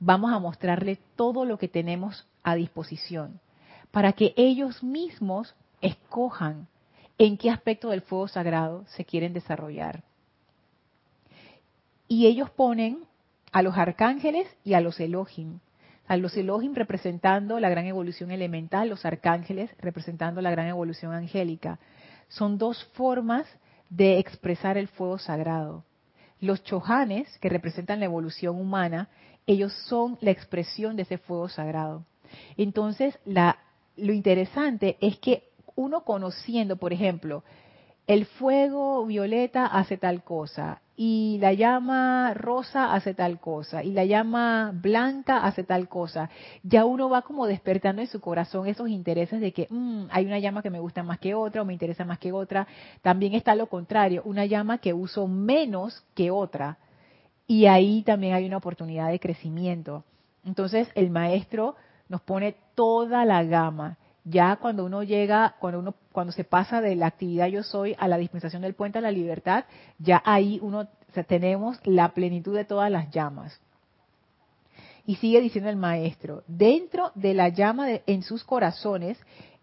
[SPEAKER 1] Vamos a mostrarle todo lo que tenemos a disposición para que ellos mismos escojan en qué aspecto del fuego sagrado se quieren desarrollar. Y ellos ponen a los arcángeles y a los Elohim. A los Elohim representando la gran evolución elemental, los arcángeles representando la gran evolución angélica. Son dos formas de expresar el fuego sagrado. Los chohanes, que representan la evolución humana, ellos son la expresión de ese fuego sagrado. Entonces, lo interesante es que uno conociendo, por ejemplo, el fuego violeta hace tal cosa y la llama rosa hace tal cosa y la llama blanca hace tal cosa, ya uno va como despertando en su corazón esos intereses de que mm, hay una llama que me gusta más que otra o me interesa más que otra. También está lo contrario, una llama que uso menos que otra y ahí también hay una oportunidad de crecimiento. Entonces el maestro nos pone toda la gama. Ya cuando uno llega, cuando uno, cuando se pasa de la actividad yo soy a la dispensación del puente a la libertad, ya ahí uno tenemos la plenitud de todas las llamas. Y sigue diciendo el maestro, dentro de la llama en sus corazones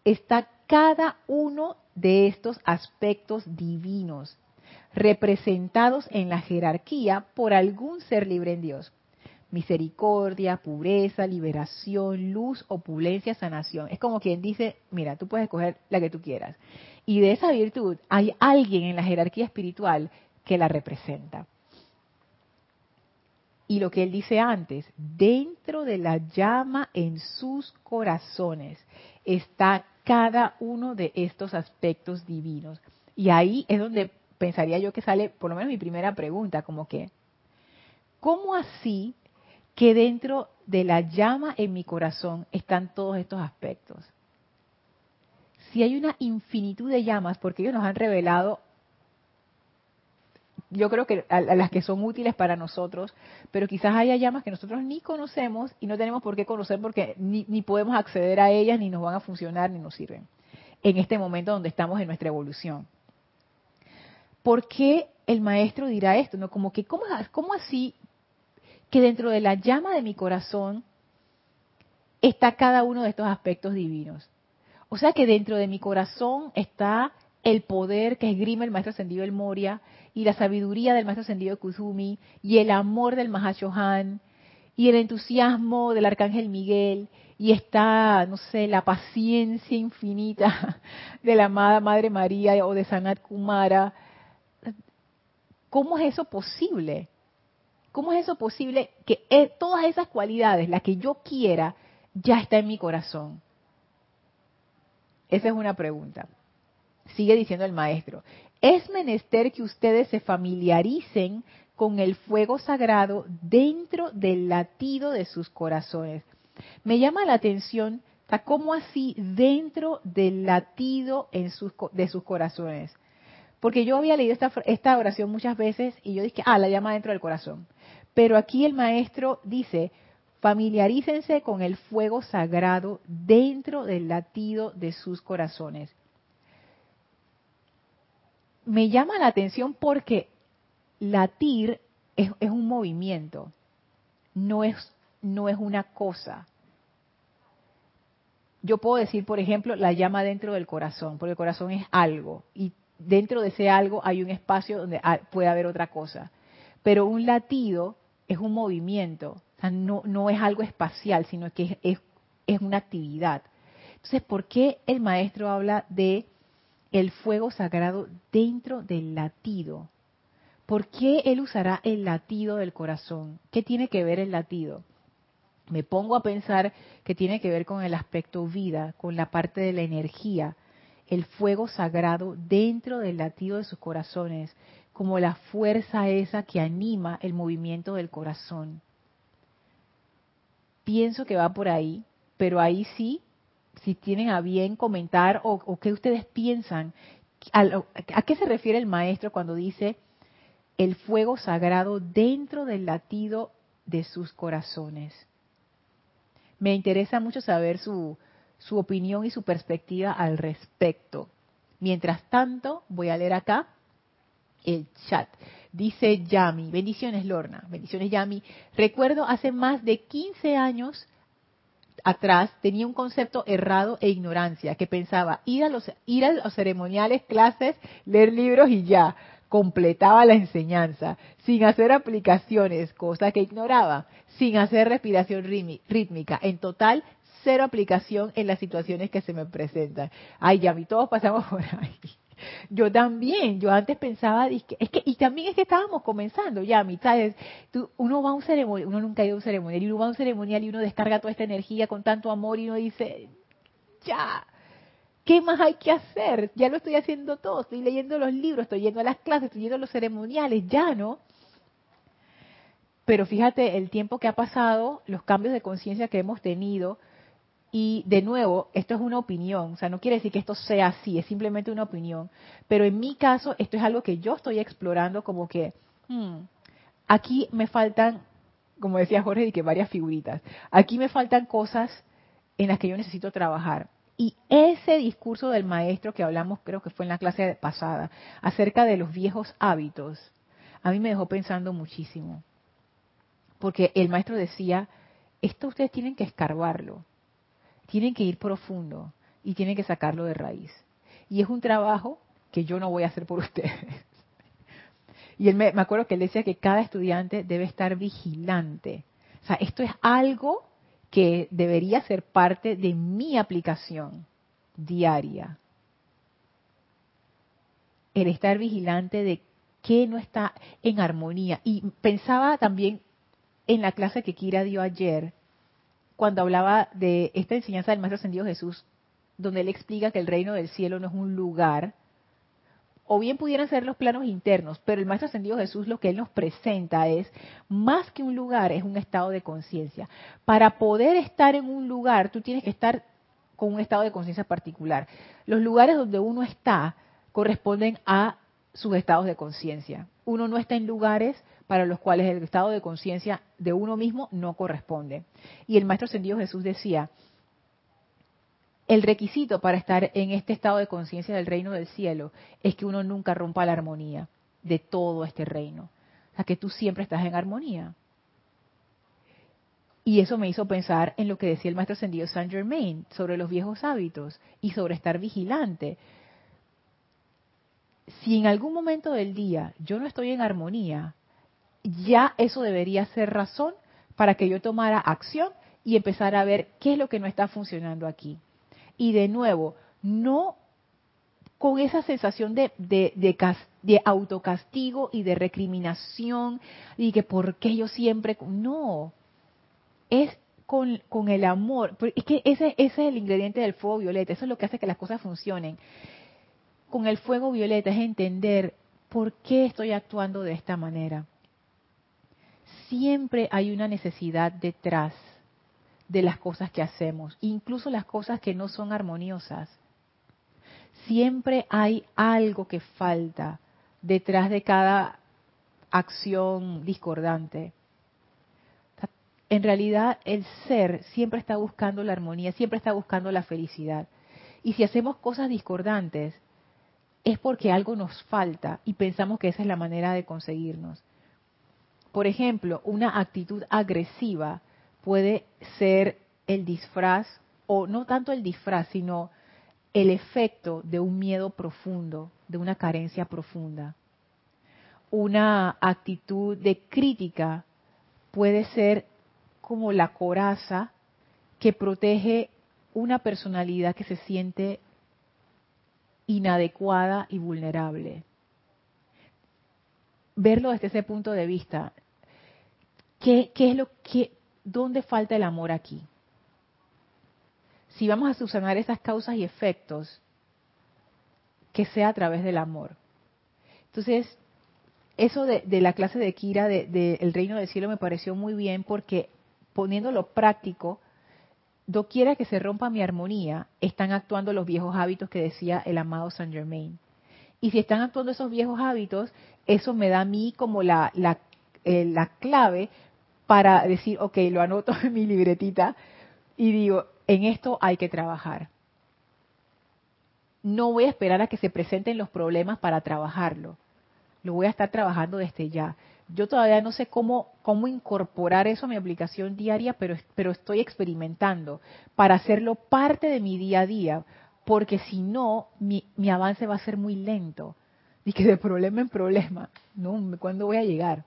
[SPEAKER 1] está cada uno de estos aspectos divinos, representados en la jerarquía por algún ser libre en Dios. Misericordia, pureza, liberación, luz, opulencia, sanación. Es como quien dice, mira, tú puedes escoger la que tú quieras. Y de esa virtud hay alguien en la jerarquía espiritual que la representa. Y lo que él dice antes, dentro de la llama en sus corazones está cada uno de estos aspectos divinos. Y ahí es donde pensaría yo que sale por lo menos mi primera pregunta, como que, ¿cómo así que dentro de la llama en mi corazón están todos estos aspectos? Si hay una infinitud de llamas, porque ellos nos han revelado, yo creo que a, las que son útiles para nosotros, pero quizás haya llamas que nosotros ni conocemos y no tenemos por qué conocer porque ni, podemos acceder a ellas, ni nos van a funcionar, ni nos sirven en este momento donde estamos en nuestra evolución. ¿por qué el maestro dirá esto? ¿No? Como que, ¿cómo, ¿cómo así que dentro de la llama de mi corazón está cada uno de estos aspectos divinos? O sea que dentro de mi corazón está el poder que esgrime el maestro ascendido el Moria y la sabiduría del maestro ascendido Kuzumi y el amor del Mahashohan y el entusiasmo del arcángel Miguel y está, no sé, la paciencia infinita de la amada Madre María o de Sanat Kumara ¿Cómo es eso posible? ¿Cómo es eso posible que e, todas esas cualidades, las que yo quiera, ya está en mi corazón? Esa es una pregunta. Sigue diciendo el maestro. Es menester que ustedes se familiaricen con el fuego sagrado dentro del latido de sus corazones. Me llama la atención cómo así dentro del latido de sus corazones. Porque yo había leído esta, esta oración muchas veces y yo dije, ah, la llama dentro del corazón. Pero aquí el maestro dice, familiarícense con el fuego sagrado dentro del latido de sus corazones. Me llama la atención porque latir es, un movimiento, no es, no es una cosa. Yo puedo decir, por ejemplo, la llama dentro del corazón, porque el corazón es algo y dentro de ese algo hay un espacio donde puede haber otra cosa. Pero un latido es un movimiento, no, es algo espacial, sino que es, es, una actividad. Entonces, ¿por qué el maestro habla de el fuego sagrado dentro del latido? ¿Por qué él usará el latido del corazón? ¿Qué tiene que ver el latido? Me pongo a pensar que tiene que ver con el aspecto vida, con la parte de la energía, el fuego sagrado dentro del latido de sus corazones, como la fuerza esa que anima el movimiento del corazón. Pienso que va por ahí, pero ahí sí, si tienen a bien comentar o, qué ustedes piensan, a qué se refiere el maestro cuando dice el fuego sagrado dentro del latido de sus corazones. Me interesa mucho saber su, su opinión y su perspectiva al respecto. Mientras tanto, voy a leer acá el chat. Dice Yami, bendiciones Lorna, bendiciones Yami. Recuerdo hace más de 15 años atrás tenía un concepto errado e ignorancia, que pensaba ir a los, ceremoniales, clases, leer libros y ya, completaba la enseñanza, sin hacer aplicaciones, cosa que ignoraba, sin hacer respiración rítmica. En total, cero aplicación en las situaciones que se me presentan. Ay, ya todos pasamos por ahí. Yo también, yo antes pensaba, es que, y también es que estábamos comenzando ya a mitades, uno va a un ceremonial, uno nunca ha ido a un ceremonial, y uno va a un ceremonial y uno descarga toda esta energía con tanto amor y uno dice, ya, ¿qué más hay que hacer? Ya lo estoy haciendo todo, estoy leyendo los libros, estoy yendo a las clases, estoy yendo a los ceremoniales, ya, ¿no? Pero fíjate el tiempo que ha pasado, los cambios de conciencia que hemos tenido, y de nuevo, esto es una opinión, o sea, no quiere decir que esto sea así, es simplemente una opinión. Pero en mi caso, esto es algo que yo estoy explorando como que, hmm, aquí me faltan, como decía Jorge, y que varias figuritas. Aquí me faltan cosas en las que yo necesito trabajar. Y ese discurso del maestro que hablamos, creo que fue en la clase pasada, acerca de los viejos hábitos, a mí me dejó pensando muchísimo. Porque el maestro decía, esto ustedes tienen que escarbarlo tienen que ir profundo y tienen que sacarlo de raíz. Y es un trabajo que yo no voy a hacer por ustedes. Y él me, acuerdo que él decía que cada estudiante debe estar vigilante O sea, esto es algo que debería ser parte de mi aplicación diaria. El estar vigilante de qué no está en armonía. Y pensaba también en la clase que Kira dio ayer, cuando hablaba de esta enseñanza del Maestro Ascendido Jesús, donde él explica que el reino del cielo no es un lugar, o bien pudieran ser los planos internos, pero el Maestro Ascendido Jesús lo que él nos presenta es, más que un lugar, es un estado de conciencia. Para poder estar en un lugar, tú tienes que estar con un estado de conciencia particular. Los lugares donde uno está corresponden a sus estados de conciencia. Uno no está en lugares para los cuales el estado de conciencia de uno mismo no corresponde. Y el Maestro Ascendido Jesús decía, el requisito para estar en este estado de conciencia del reino del cielo es que uno nunca rompa la armonía de todo este reino. O sea, que tú siempre estás en armonía. Y eso me hizo pensar en lo que decía el maestro ascendido Saint Germain sobre los viejos hábitos y sobre estar vigilante. Si en algún momento del día yo no estoy en armonía, ya eso debería ser razón para que yo tomara acción y empezara a ver qué es lo que no está funcionando aquí. Y de nuevo, no con esa sensación de, de, de, autocastigo y de recriminación y que por qué yo siempre... No, es con, el amor. Es que ese, ese es el ingrediente del fuego violeta, eso es lo que hace que las cosas funcionen. Con el fuego violeta es entender por qué estoy actuando de esta manera. Siempre hay una necesidad detrás de las cosas que hacemos, incluso las cosas que no son armoniosas. Siempre hay algo que falta detrás de cada acción discordante. En realidad el ser siempre está buscando la armonía, siempre está buscando la felicidad. Y si hacemos cosas discordantes, es porque algo nos falta y pensamos que esa es la manera de conseguirnos. Por ejemplo, una actitud agresiva puede ser el disfraz, o no tanto el disfraz, sino el efecto de un miedo profundo, de una carencia profunda. Una actitud de crítica puede ser como la coraza que protege una personalidad que se siente inadecuada y vulnerable. Verlo desde ese punto de vista, ¿qué, qué es lo que, ¿dónde falta el amor aquí? Si vamos a subsanar esas causas y efectos, que sea a través del amor. Entonces, eso de, la clase de Kira de, El Reino del Cielo me pareció muy bien porque poniéndolo práctico, doquiera que se rompa mi armonía, están actuando los viejos hábitos que decía el amado Saint Germain. Y si están actuando esos viejos hábitos, eso me da a mí como la, la, eh, la clave para decir, ok, lo anoto en mi libretita y digo, en esto hay que trabajar. No voy a esperar a que se presenten los problemas para trabajarlo. Lo voy a estar trabajando desde ya. Yo todavía no sé cómo, cómo incorporar eso a mi aplicación diaria, pero, pero estoy experimentando para hacerlo parte de mi día a día, porque si no, mi, mi avance va a ser muy lento. Y que de problema en problema, ¿no? ¿Cuándo voy a llegar?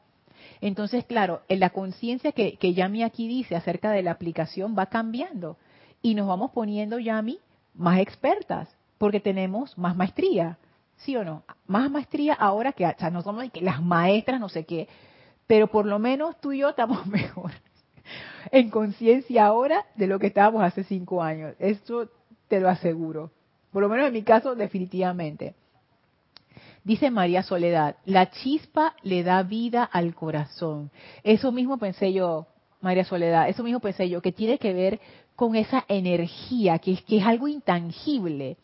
[SPEAKER 1] Entonces, claro, en la conciencia que, que Yami aquí dice acerca de la aplicación va cambiando y nos vamos poniendo, Yami, más expertas, porque tenemos más maestría, ¿sí o no? Más maestría ahora que, o sea, no somos las maestras, no sé qué, pero por lo menos tú y yo estamos mejor en conciencia ahora de lo que estábamos hace cinco años. Eso te lo aseguro. Por lo menos en mi caso, definitivamente. Dice María Soledad, la chispa le da vida al corazón. Eso mismo pensé yo, María Soledad, eso mismo pensé yo, que tiene que ver con esa energía, que es, que es algo intangible.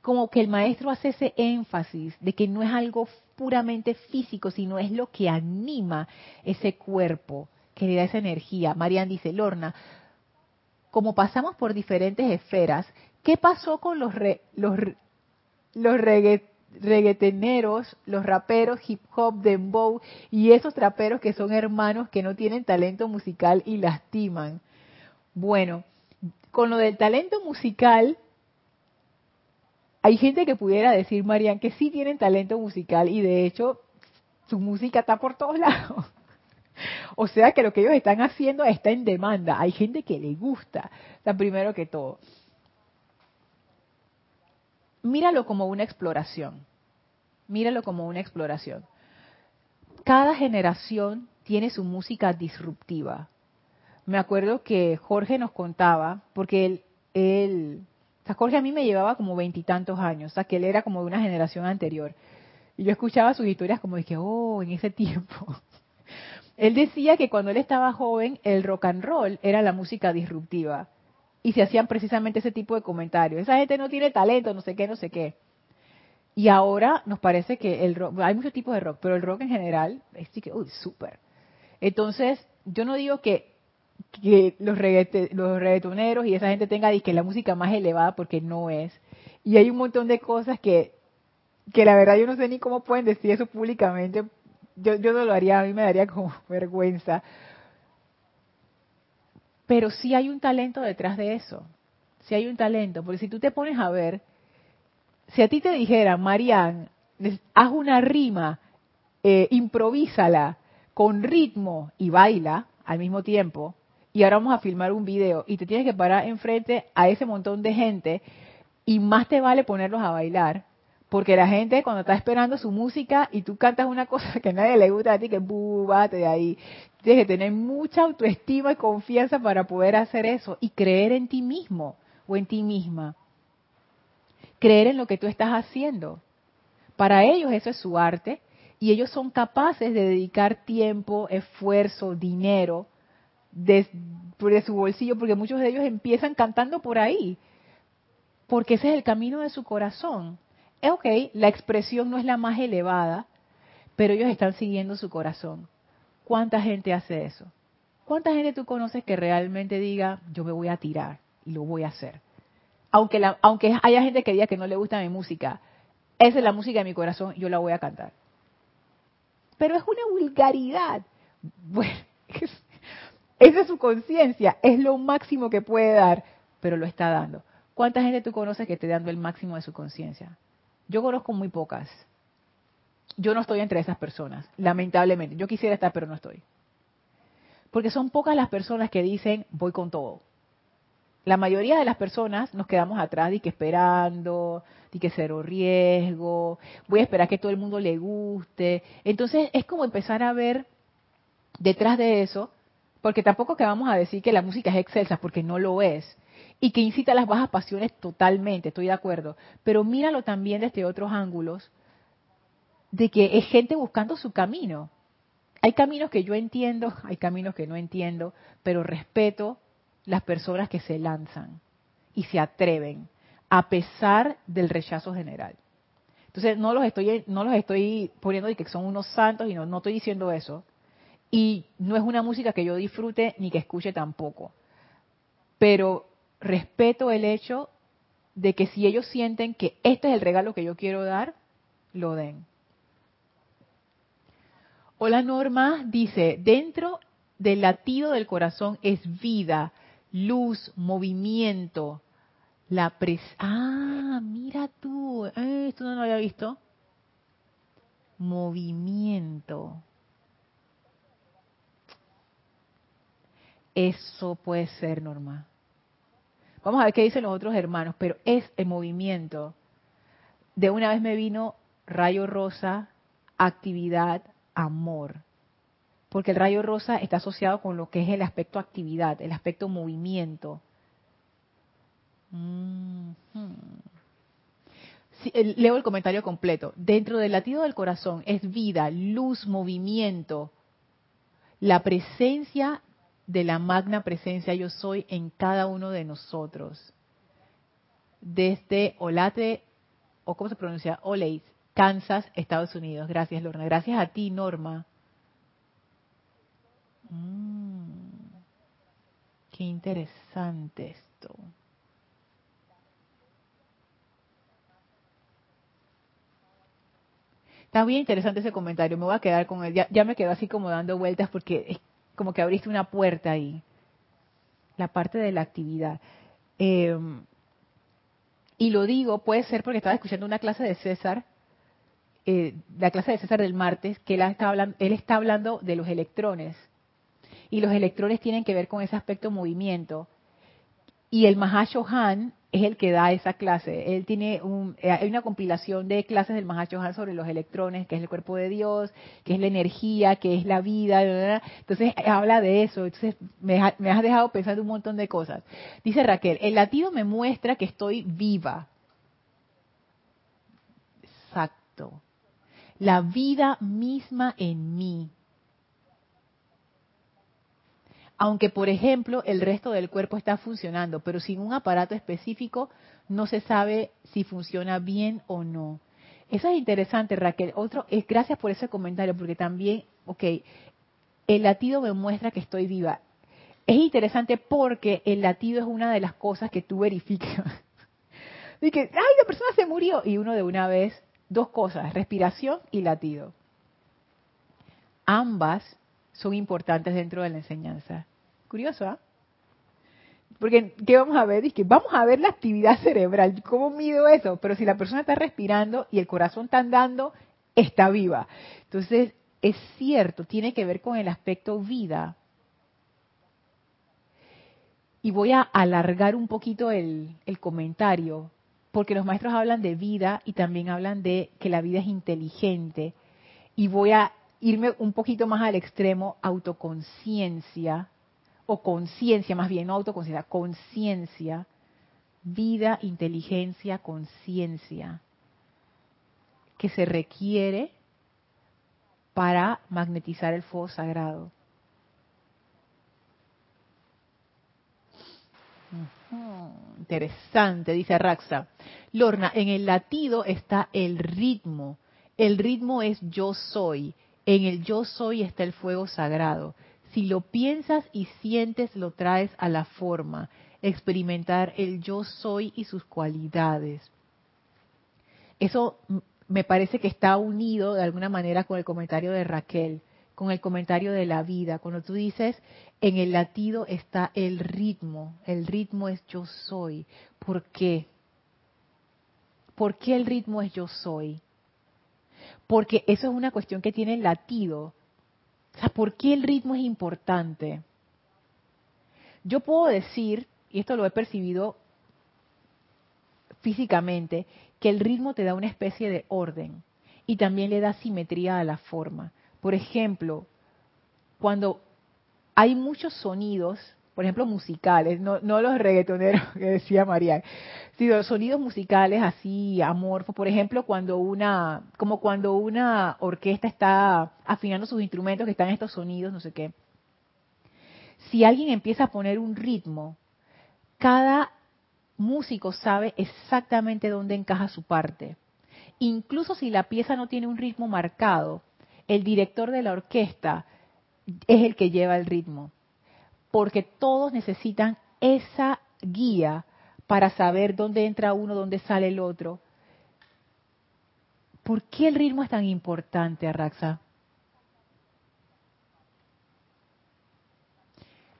[SPEAKER 1] Como que el maestro hace ese énfasis de que no es algo puramente físico, sino es lo que anima ese cuerpo, que le da esa energía. Marian dice, Lorna, como pasamos por diferentes esferas, ¿qué pasó con los, los, los reggaetoneros, los raperos hip hop, dembow y esos traperos que son hermanos que no tienen talento musical y lastiman. Bueno, con lo del talento musical, hay gente que pudiera decir, Marian, que sí tienen talento musical y de hecho su música está por todos lados. o sea que lo que ellos están haciendo está en demanda. Hay gente que le gusta. O primero que todo, míralo como una exploración. Míralo como una exploración. Cada generación tiene su música disruptiva. Me acuerdo que Jorge nos contaba, porque él, él o sea, Jorge a mí me llevaba como veintitantos años, o sea, que él era como de una generación anterior. Y yo escuchaba sus historias como de que, oh, en ese tiempo. él decía que cuando él estaba joven, el rock and roll era la música disruptiva. Y se hacían precisamente ese tipo de comentarios. Esa gente no tiene talento, no sé qué, no sé qué. Y ahora nos parece que el rock, hay muchos tipos de rock, pero el rock en general es que, uy, súper. Entonces, yo no digo que, los, los reggaetoneros y esa gente tenga que la música más elevada, porque no es. Y hay un montón de cosas que, que la verdad yo no sé ni cómo pueden decir eso públicamente. Yo, yo no lo haría, a mí me daría como vergüenza. Pero sí hay un talento detrás de eso. Sí hay un talento, porque si tú te pones a ver, si a ti te dijera, Marian, haz una rima, eh, improvísala con ritmo y baila al mismo tiempo, y ahora vamos a filmar un video y te tienes que parar enfrente a ese montón de gente y más te vale ponerlos a bailar, porque la gente cuando está esperando su música y tú cantas una cosa que a nadie le gusta a ti, que búbate de ahí. Tienes que tener mucha autoestima y confianza para poder hacer eso y creer en ti mismo o en ti misma creer en lo que tú estás haciendo. Para ellos eso es su arte y ellos son capaces de dedicar tiempo, esfuerzo, dinero de, su bolsillo, porque muchos de ellos empiezan cantando por ahí, porque ese es el camino de su corazón. Es ok, la expresión no es la más elevada, pero ellos están siguiendo su corazón. ¿Cuánta gente hace eso? ¿Cuánta gente tú conoces que realmente diga, yo me voy a tirar y lo voy a hacer? aunque, aunque haya gente que diga que no le gusta mi música, esa es la música de mi corazón, yo la voy a cantar. Pero es una vulgaridad. Bueno, esa es su conciencia, es lo máximo que puede dar, pero lo está dando. ¿Cuánta gente tú conoces que esté dando el máximo de su conciencia? Yo conozco muy pocas. Yo no estoy entre esas personas, lamentablemente. Yo quisiera estar, pero no estoy. Porque son pocas las personas que dicen, voy con todo la mayoría de las personas nos quedamos atrás y que esperando, y que cero riesgo, voy a esperar que todo el mundo le guste. Entonces es como empezar a ver detrás de eso, porque tampoco que vamos a decir que la música es excelsa, porque no lo es, y que incita a las bajas pasiones totalmente, estoy de acuerdo, pero míralo también desde otros ángulos, de que es gente buscando su camino. Hay caminos que yo entiendo, hay caminos que no entiendo, pero respeto las personas que se lanzan y se atreven a pesar del rechazo general. Entonces no los estoy no los estoy poniendo de que son unos santos y no, no estoy diciendo eso. Y no es una música que yo disfrute ni que escuche tampoco. Pero respeto el hecho de que si ellos sienten que este es el regalo que yo quiero dar, lo den. Hola Norma dice, dentro del latido del corazón es vida, luz, movimiento, la pres ah, mira tú, eh, esto no lo había visto. Movimiento. Eso puede ser normal. Vamos a ver qué dicen los otros hermanos, pero es el movimiento. De una vez me vino rayo rosa, actividad, amor porque el rayo rosa está asociado con lo que es el aspecto actividad, el aspecto movimiento. leo el comentario completo. Dentro del latido del corazón es vida, luz, movimiento, la presencia de la magna presencia yo soy en cada uno de nosotros. Desde Olate, o cómo se pronuncia, Oleis, Kansas, Estados Unidos. Gracias, Lorna. Gracias a ti, Norma. Mm. qué interesante esto. Está bien interesante ese comentario, me voy a quedar con él. Ya, me quedo así como dando vueltas porque como que abriste una puerta ahí. La parte de la actividad. Em, y lo digo, puede ser porque estaba escuchando una clase de César eh, la clase de César del martes, que él está, hablando, él está hablando de los electrones. Y los electrones tienen que ver con ese aspecto movimiento. Y el Mahashohan es el que da esa clase. Él tiene un, eh, hay una compilación de clases del Mahashohan sobre los electrones, que es el cuerpo de Dios, que es la energía, que es la vida. Entonces habla de eso. Entonces me, me has dejado pensando un montón de cosas. Dice Raquel, el latido me muestra que estoy viva. Exacto. La vida misma en mí. Aunque, por ejemplo, el resto del cuerpo está funcionando, pero sin un aparato específico no se sabe si funciona bien o no. Eso es interesante, Raquel. Otro, es gracias por ese comentario, porque también, ok, el latido me muestra que estoy viva. Es interesante porque el latido es una de las cosas que tú verificas. Y que, ay, la persona se murió. Y uno de una vez, dos cosas, respiración y latido. Ambas son importantes dentro de la enseñanza. Curioso, ¿ah? Porque, ¿qué vamos a ver? Es que vamos a ver la actividad cerebral. ¿Cómo mido eso? Pero si la persona está respirando y el corazón está andando, está viva. Entonces, es cierto, tiene que ver con el aspecto vida. Y voy a alargar un poquito el, el comentario, porque los maestros hablan de vida y también hablan de que la vida es inteligente. Y voy a irme un poquito más al extremo, autoconciencia, o conciencia más bien, no autoconciencia, conciencia, vida, inteligencia, conciencia, que se requiere para magnetizar el fuego sagrado. Interesante, dice Raxa. Lorna, en el latido está el ritmo. El ritmo es yo soy. En el yo soy está el fuego sagrado. Si lo piensas y sientes, lo traes a la forma. Experimentar el yo soy y sus cualidades. Eso me parece que está unido de alguna manera con el comentario de Raquel, con el comentario de la vida. Cuando tú dices, en el latido está el ritmo, el ritmo es yo soy. ¿Por qué? ¿Por qué el ritmo es yo soy? Porque eso es una cuestión que tiene latido. O sea, ¿por qué el ritmo es importante? Yo puedo decir, y esto lo he percibido físicamente, que el ritmo te da una especie de orden y también le da simetría a la forma. Por ejemplo, cuando hay muchos sonidos por ejemplo, musicales, no, los reggaetoneros que decía María, sino sonidos musicales así amorfos, por ejemplo, cuando una, como cuando una orquesta está afinando sus instrumentos que están estos sonidos, no sé qué. Si alguien empieza a poner un ritmo, cada músico sabe exactamente dónde encaja su parte. Incluso si la pieza no tiene un ritmo marcado, el director de la orquesta es el que lleva el ritmo porque todos necesitan esa guía para saber dónde entra uno, dónde sale el otro. ¿Por qué el ritmo es tan importante, Arraxa?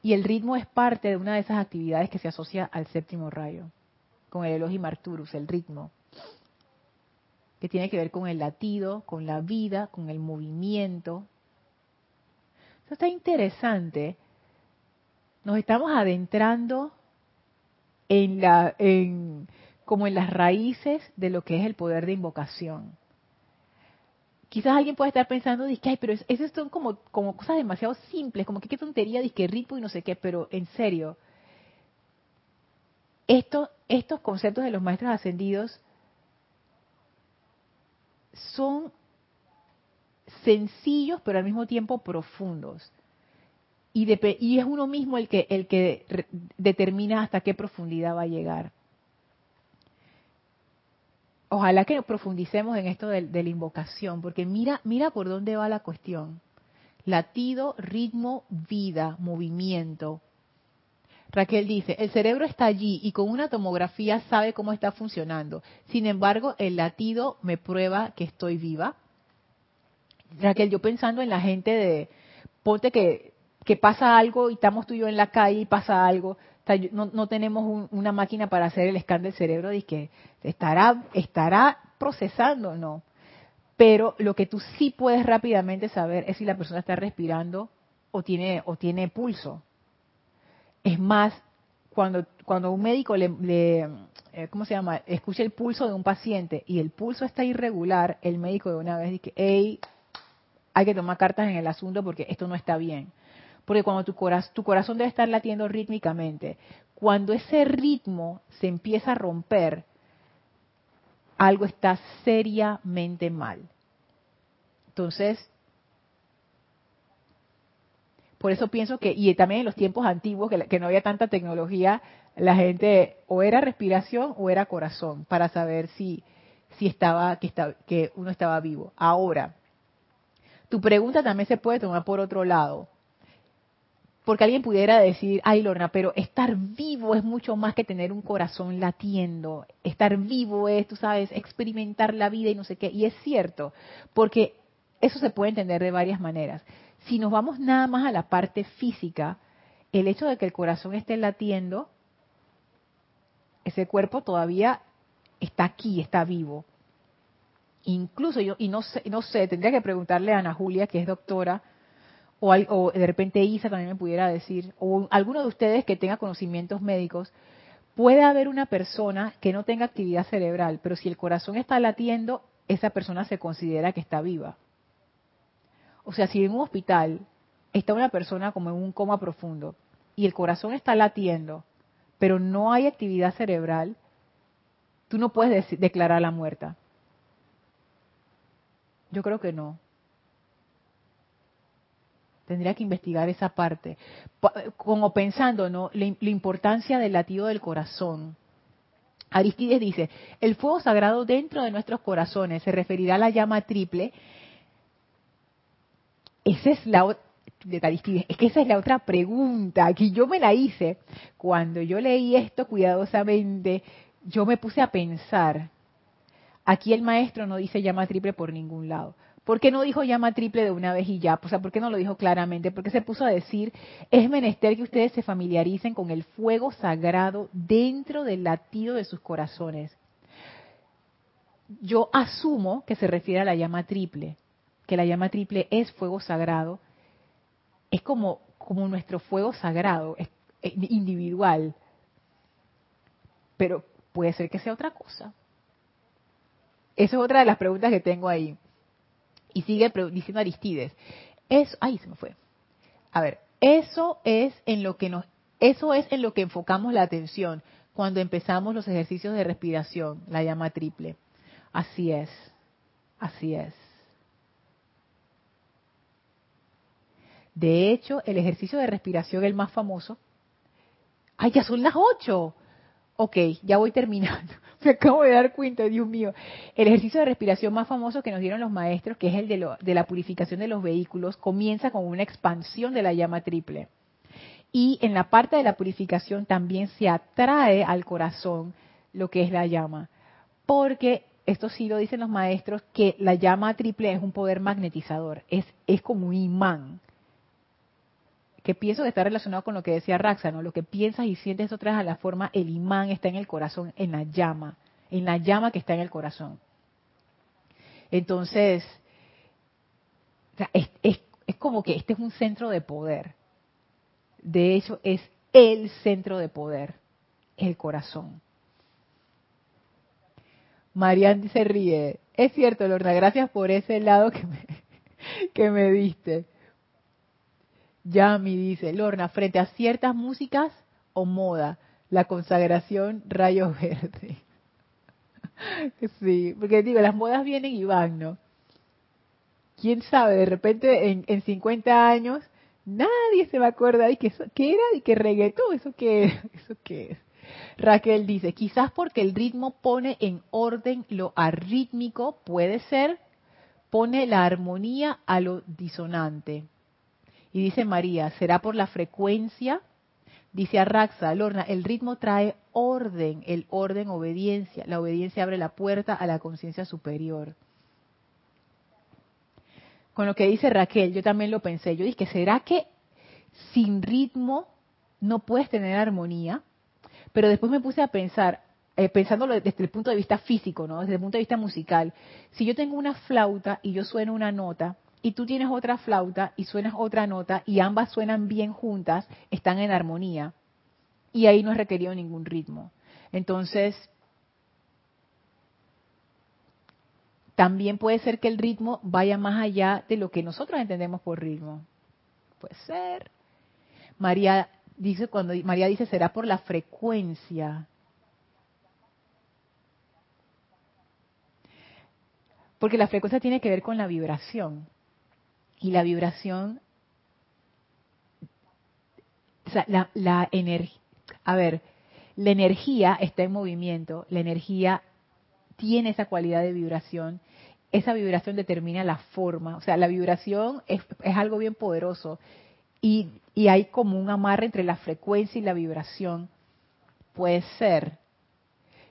[SPEAKER 1] Y el ritmo es parte de una de esas actividades que se asocia al séptimo rayo, con el Elohim Arturus, el ritmo, que tiene que ver con el latido, con la vida, con el movimiento. Eso está interesante nos estamos adentrando en la, en, como en las raíces de lo que es el poder de invocación. Quizás alguien pueda estar pensando, que, ay, pero eso son como, cosas demasiado simples, como que qué tontería, que ritmo y no sé qué, pero en serio, esto, estos conceptos de los maestros ascendidos son sencillos, pero al mismo tiempo profundos y, es uno mismo el que, el que determina hasta qué profundidad va a llegar. Ojalá que profundicemos en esto de, la invocación, porque mira, mira por dónde va la cuestión. Latido, ritmo, vida, movimiento. Raquel dice, el cerebro está allí y con una tomografía sabe cómo está funcionando. Sin embargo, el latido me prueba que estoy viva. Raquel, yo pensando en la gente de, ponte que que pasa algo y estamos tú y yo en la calle y pasa algo, no, tenemos una máquina para hacer el scan del cerebro y que estará, estará procesando, no. pero lo que tú sí puedes rápidamente saber es si la persona está respirando o tiene, o tiene pulso. Es más, cuando, cuando un médico le, eh, ¿cómo se llama? Escucha el pulso de un paciente y el pulso está irregular, el médico de una vez dice, hey, hay que tomar cartas en el asunto porque esto no está bien. Porque cuando tu corazón, tu corazón debe estar latiendo rítmicamente, cuando ese ritmo se empieza a romper, algo está seriamente mal. Entonces, por eso pienso que, y también en los tiempos antiguos, que, no había tanta tecnología, la gente o era respiración o era corazón para saber si, si estaba, que, que uno estaba vivo. Ahora, tu pregunta también se puede tomar por otro lado. Porque alguien pudiera decir, ay Lorna, pero estar vivo es mucho más que tener un corazón latiendo. Estar vivo es, tú sabes, experimentar la vida y no sé qué. Y es cierto, porque eso se puede entender de varias maneras. Si nos vamos nada más a la parte física, el hecho de que el corazón esté latiendo, ese cuerpo todavía está aquí, está vivo. Incluso yo, y no sé, no sé, tendría que preguntarle a Ana Julia, que es doctora, o, de repente Isa también me pudiera decir, o alguno de ustedes que tenga conocimientos médicos, puede haber una persona que no tenga actividad cerebral, pero si el corazón está latiendo, esa persona se considera que está viva. O sea, si en un hospital está una persona como en un coma profundo y el corazón está latiendo, pero no hay actividad cerebral, tú no puedes declarar la muerta. Yo creo que no. Tendría que investigar esa parte. Como pensando, ¿no? La, importancia del latido del corazón. Aristides dice, el fuego sagrado dentro de nuestros corazones se referirá a la llama triple. Esa es la de Aristides, es que esa es la otra pregunta que yo me la hice cuando yo leí esto cuidadosamente. Yo me puse a pensar. Aquí el maestro no dice llama triple por ningún lado. ¿Por qué no dijo llama triple de una vez y ya? O sea, ¿por qué no lo dijo claramente? Porque se puso a decir, es menester que ustedes se familiaricen con el fuego sagrado dentro del latido de sus corazones. Yo asumo que se refiere a la llama triple, que la llama triple es fuego sagrado, es como, como nuestro fuego sagrado, es individual, pero puede ser que sea otra cosa. Esa es otra de las preguntas que tengo ahí. Y sigue diciendo Aristides, eso, ahí se me fue. A ver, eso es en lo que nos, eso es en lo que enfocamos la atención cuando empezamos los ejercicios de respiración, la llama triple. Así es, así es. De hecho, el ejercicio de respiración, el más famoso, ¡ay, ya son las ocho! Ok, ya voy terminando. Me acabo de dar cuenta, Dios mío. El ejercicio de respiración más famoso que nos dieron los maestros, que es el de, de la purificación de los vehículos, comienza con una expansión de la llama triple. Y en la parte de la purificación también se atrae al corazón lo que es la llama. Porque esto sí lo dicen los maestros, que la llama triple es un poder magnetizador, es, es como un imán que pienso que está relacionado con lo que decía Raxa, ¿no? Lo que piensas y sientes otra vez a la forma, el imán está en el corazón, en la llama, en la llama que está en el corazón. Entonces, es, es como que este es un centro de poder. De hecho, es el centro de poder, el corazón. Marian se ríe. Es cierto, Lorna, gracias por ese lado que me, que me diste. Yami dice, Lorna, frente a ciertas músicas o moda, la consagración rayo verde. sí, porque digo, las modas vienen y van, ¿no? ¿Quién sabe? De repente en, en 50 años nadie se va a acordar de que eso, ¿qué era? ¿Y que reggaetón? ¿Eso qué, ¿Eso qué es? Raquel dice, quizás porque el ritmo pone en orden lo arrítmico, puede ser, pone la armonía a lo disonante. Y dice María, ¿será por la frecuencia? Dice Arraxa, Lorna, el ritmo trae orden, el orden obediencia. La obediencia abre la puerta a la conciencia superior. Con lo que dice Raquel, yo también lo pensé. Yo dije, ¿será que sin ritmo no puedes tener armonía? Pero después me puse a pensar, eh, pensándolo desde el punto de vista físico, ¿no? Desde el punto de vista musical. Si yo tengo una flauta y yo sueno una nota, y tú tienes otra flauta y suenas otra nota, y ambas suenan bien juntas, están en armonía. Y ahí no es requerido ningún ritmo. Entonces, también puede ser que el ritmo vaya más allá de lo que nosotros entendemos por ritmo. Puede ser. María dice cuando María dice será por la frecuencia. Porque la frecuencia tiene que ver con la vibración. Y la vibración, la, energía, a ver, la energía está en movimiento, la energía tiene esa cualidad de vibración, esa vibración determina la forma, o sea, la vibración es, algo bien poderoso y, hay como un amarre entre la frecuencia y la vibración. Puede ser.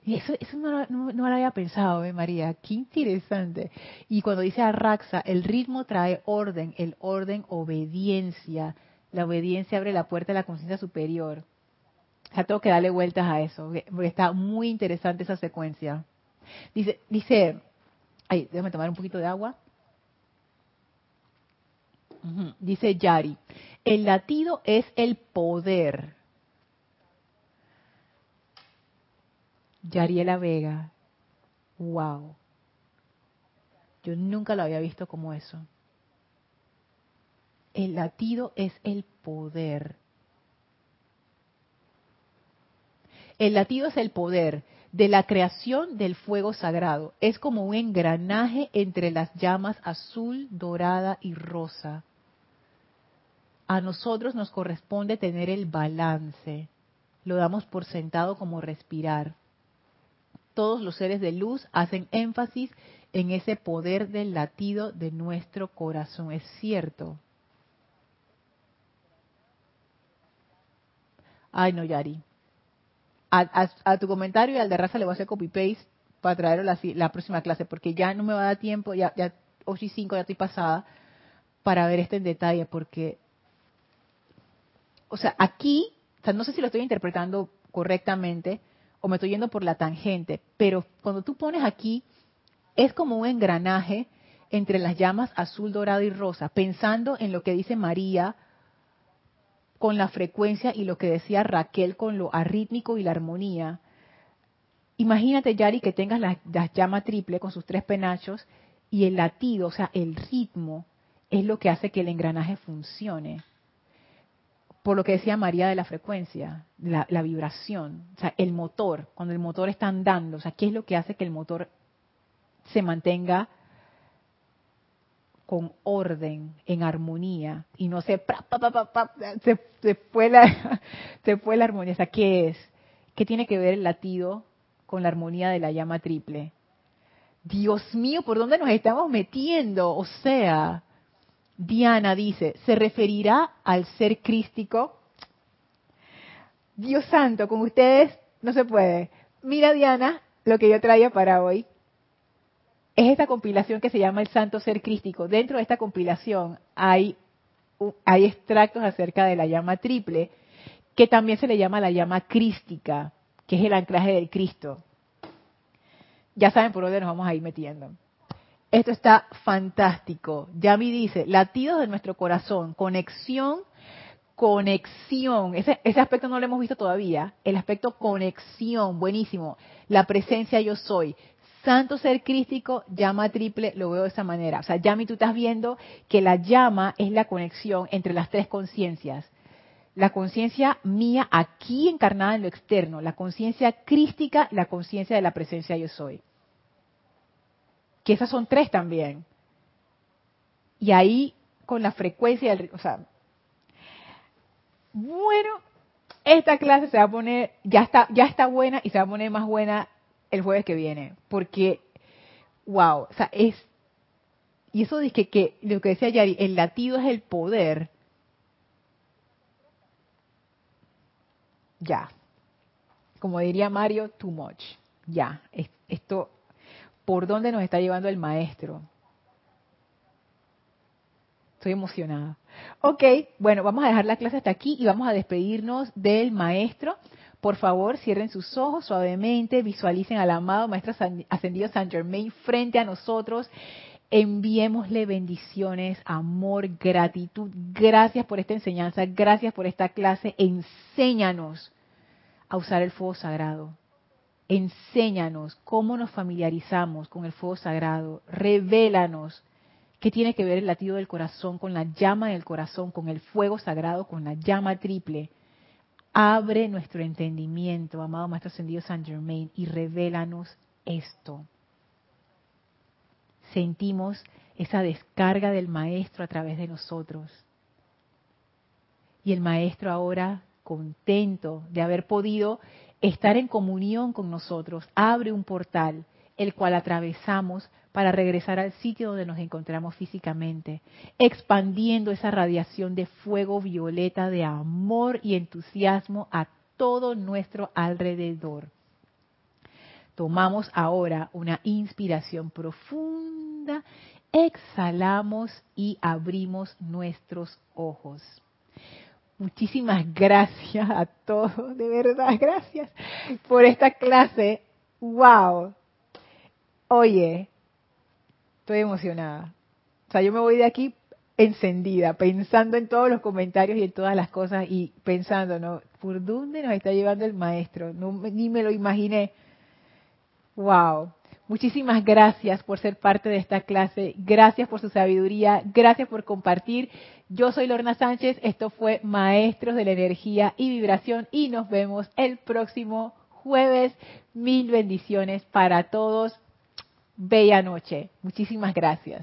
[SPEAKER 1] Y eso, eso no, lo había pensado, ¿eh, María? Qué interesante. Y cuando dice Arraxa, el ritmo trae orden, el orden obediencia. La obediencia abre la puerta a la conciencia superior. O sea, tengo que darle vueltas a eso, porque está muy interesante esa secuencia. Dice, dice, ay, déjame tomar un poquito de agua. Dice Yari, el latido es el poder. Yariela Vega, wow. Yo nunca lo había visto como eso. El latido es el poder. El latido es el poder de la creación del fuego sagrado. Es como un engranaje entre las llamas azul, dorada y rosa. A nosotros nos corresponde tener el balance. Lo damos por sentado como respirar. Todos los seres de luz hacen énfasis en ese poder del latido de nuestro corazón. Es cierto. Ay, no, Yari a, tu comentario y al de raza le voy a hacer copy-paste para traerlo la, la, próxima clase, porque ya no me va a dar tiempo, ya, ya 8 y 5 ya estoy pasada, para ver este en detalle, porque, o sea, aquí, o sea, no sé si lo estoy interpretando correctamente o me estoy yendo por la tangente, pero cuando tú pones aquí, es como un engranaje entre las llamas azul, dorado y rosa, pensando en lo que dice María con la frecuencia y lo que decía Raquel con lo arrítmico y la armonía. Imagínate, Yari, que tengas la, llama triple con sus tres penachos y el latido, o sea, el ritmo, es lo que hace que el engranaje funcione. Por lo que decía María de la frecuencia, la, vibración, o sea, el motor, cuando el motor está andando, o sea, ¿qué es lo que hace que el motor se mantenga con orden, en armonía, y no se, se, se, fue la, se fue la armonía. O sea, ¿qué es? ¿Qué tiene que ver el latido con la armonía de la llama triple? Dios mío, ¿por dónde nos estamos metiendo? O sea, Diana dice, ¿se referirá al ser crístico? Dios santo, con ustedes no se puede. Mira, Diana, lo que yo traía para hoy es esta compilación que se llama El Santo Ser Crístico. Dentro de esta compilación hay, hay extractos acerca de la llama triple, que también se le llama la llama crística, que es el anclaje del Cristo. Ya saben por dónde nos vamos a ir metiendo. Esto está fantástico. Yami dice, latidos de nuestro corazón, conexión, conexión. Ese, ese aspecto no lo hemos visto todavía. El aspecto conexión, buenísimo. La presencia yo soy santo ser crístico, llama triple, lo veo de esa manera. O sea, Yami, tú estás viendo que la llama es la conexión entre las tres conciencias. La conciencia mía aquí encarnada en lo externo, la conciencia crística, la conciencia de la presencia yo soy. Que esas son tres también. Y ahí con la frecuencia del, o sea, bueno, esta clase se va a poner, ya está, ya está buena y se va a poner más buena el jueves que viene, porque, wow, o sea, es, y eso dice que, lo que decía Yari, el latido es el poder, ya, como diría Mario, too much, ya, esto, ¿por dónde nos está llevando el maestro? Estoy emocionada. Ok, bueno, vamos a dejar la clase hasta aquí y vamos a despedirnos del maestro por favor, cierren sus ojos suavemente, visualicen al amado Maestro Ascendido San Germain frente a nosotros. Enviémosle bendiciones, amor, gratitud. Gracias por esta enseñanza, gracias por esta clase. Enséñanos a usar el fuego sagrado. Enséñanos cómo nos familiarizamos con el fuego sagrado. Revélanos qué tiene que ver el latido del corazón con la llama del corazón, con el fuego sagrado, con la llama triple Abre nuestro entendimiento, amado Maestro Ascendido San Germain, y revélanos esto. Sentimos esa descarga del Maestro a través de nosotros. Y el Maestro ahora, contento de haber podido estar en comunión con nosotros, abre un portal, el cual atravesamos para regresar al sitio donde nos encontramos físicamente, expandiendo esa radiación de fuego violeta de amor y entusiasmo a todo nuestro alrededor. Tomamos ahora una inspiración profunda, exhalamos y abrimos nuestros ojos. Muchísimas gracias a todos, de verdad, gracias por esta clase. ¡Wow! Oye, Estoy emocionada. O sea, yo me voy de aquí encendida, pensando en todos los comentarios y en todas las cosas y pensando, ¿no? ¿Por dónde nos está llevando el maestro? No, ni me lo imaginé. ¡Wow! Muchísimas gracias por ser parte de esta clase. Gracias por su sabiduría. Gracias por compartir. Yo soy Lorna Sánchez. Esto fue Maestros de la Energía y Vibración y nos vemos el próximo jueves. Mil bendiciones para todos bella noche. Muchísimas gracias.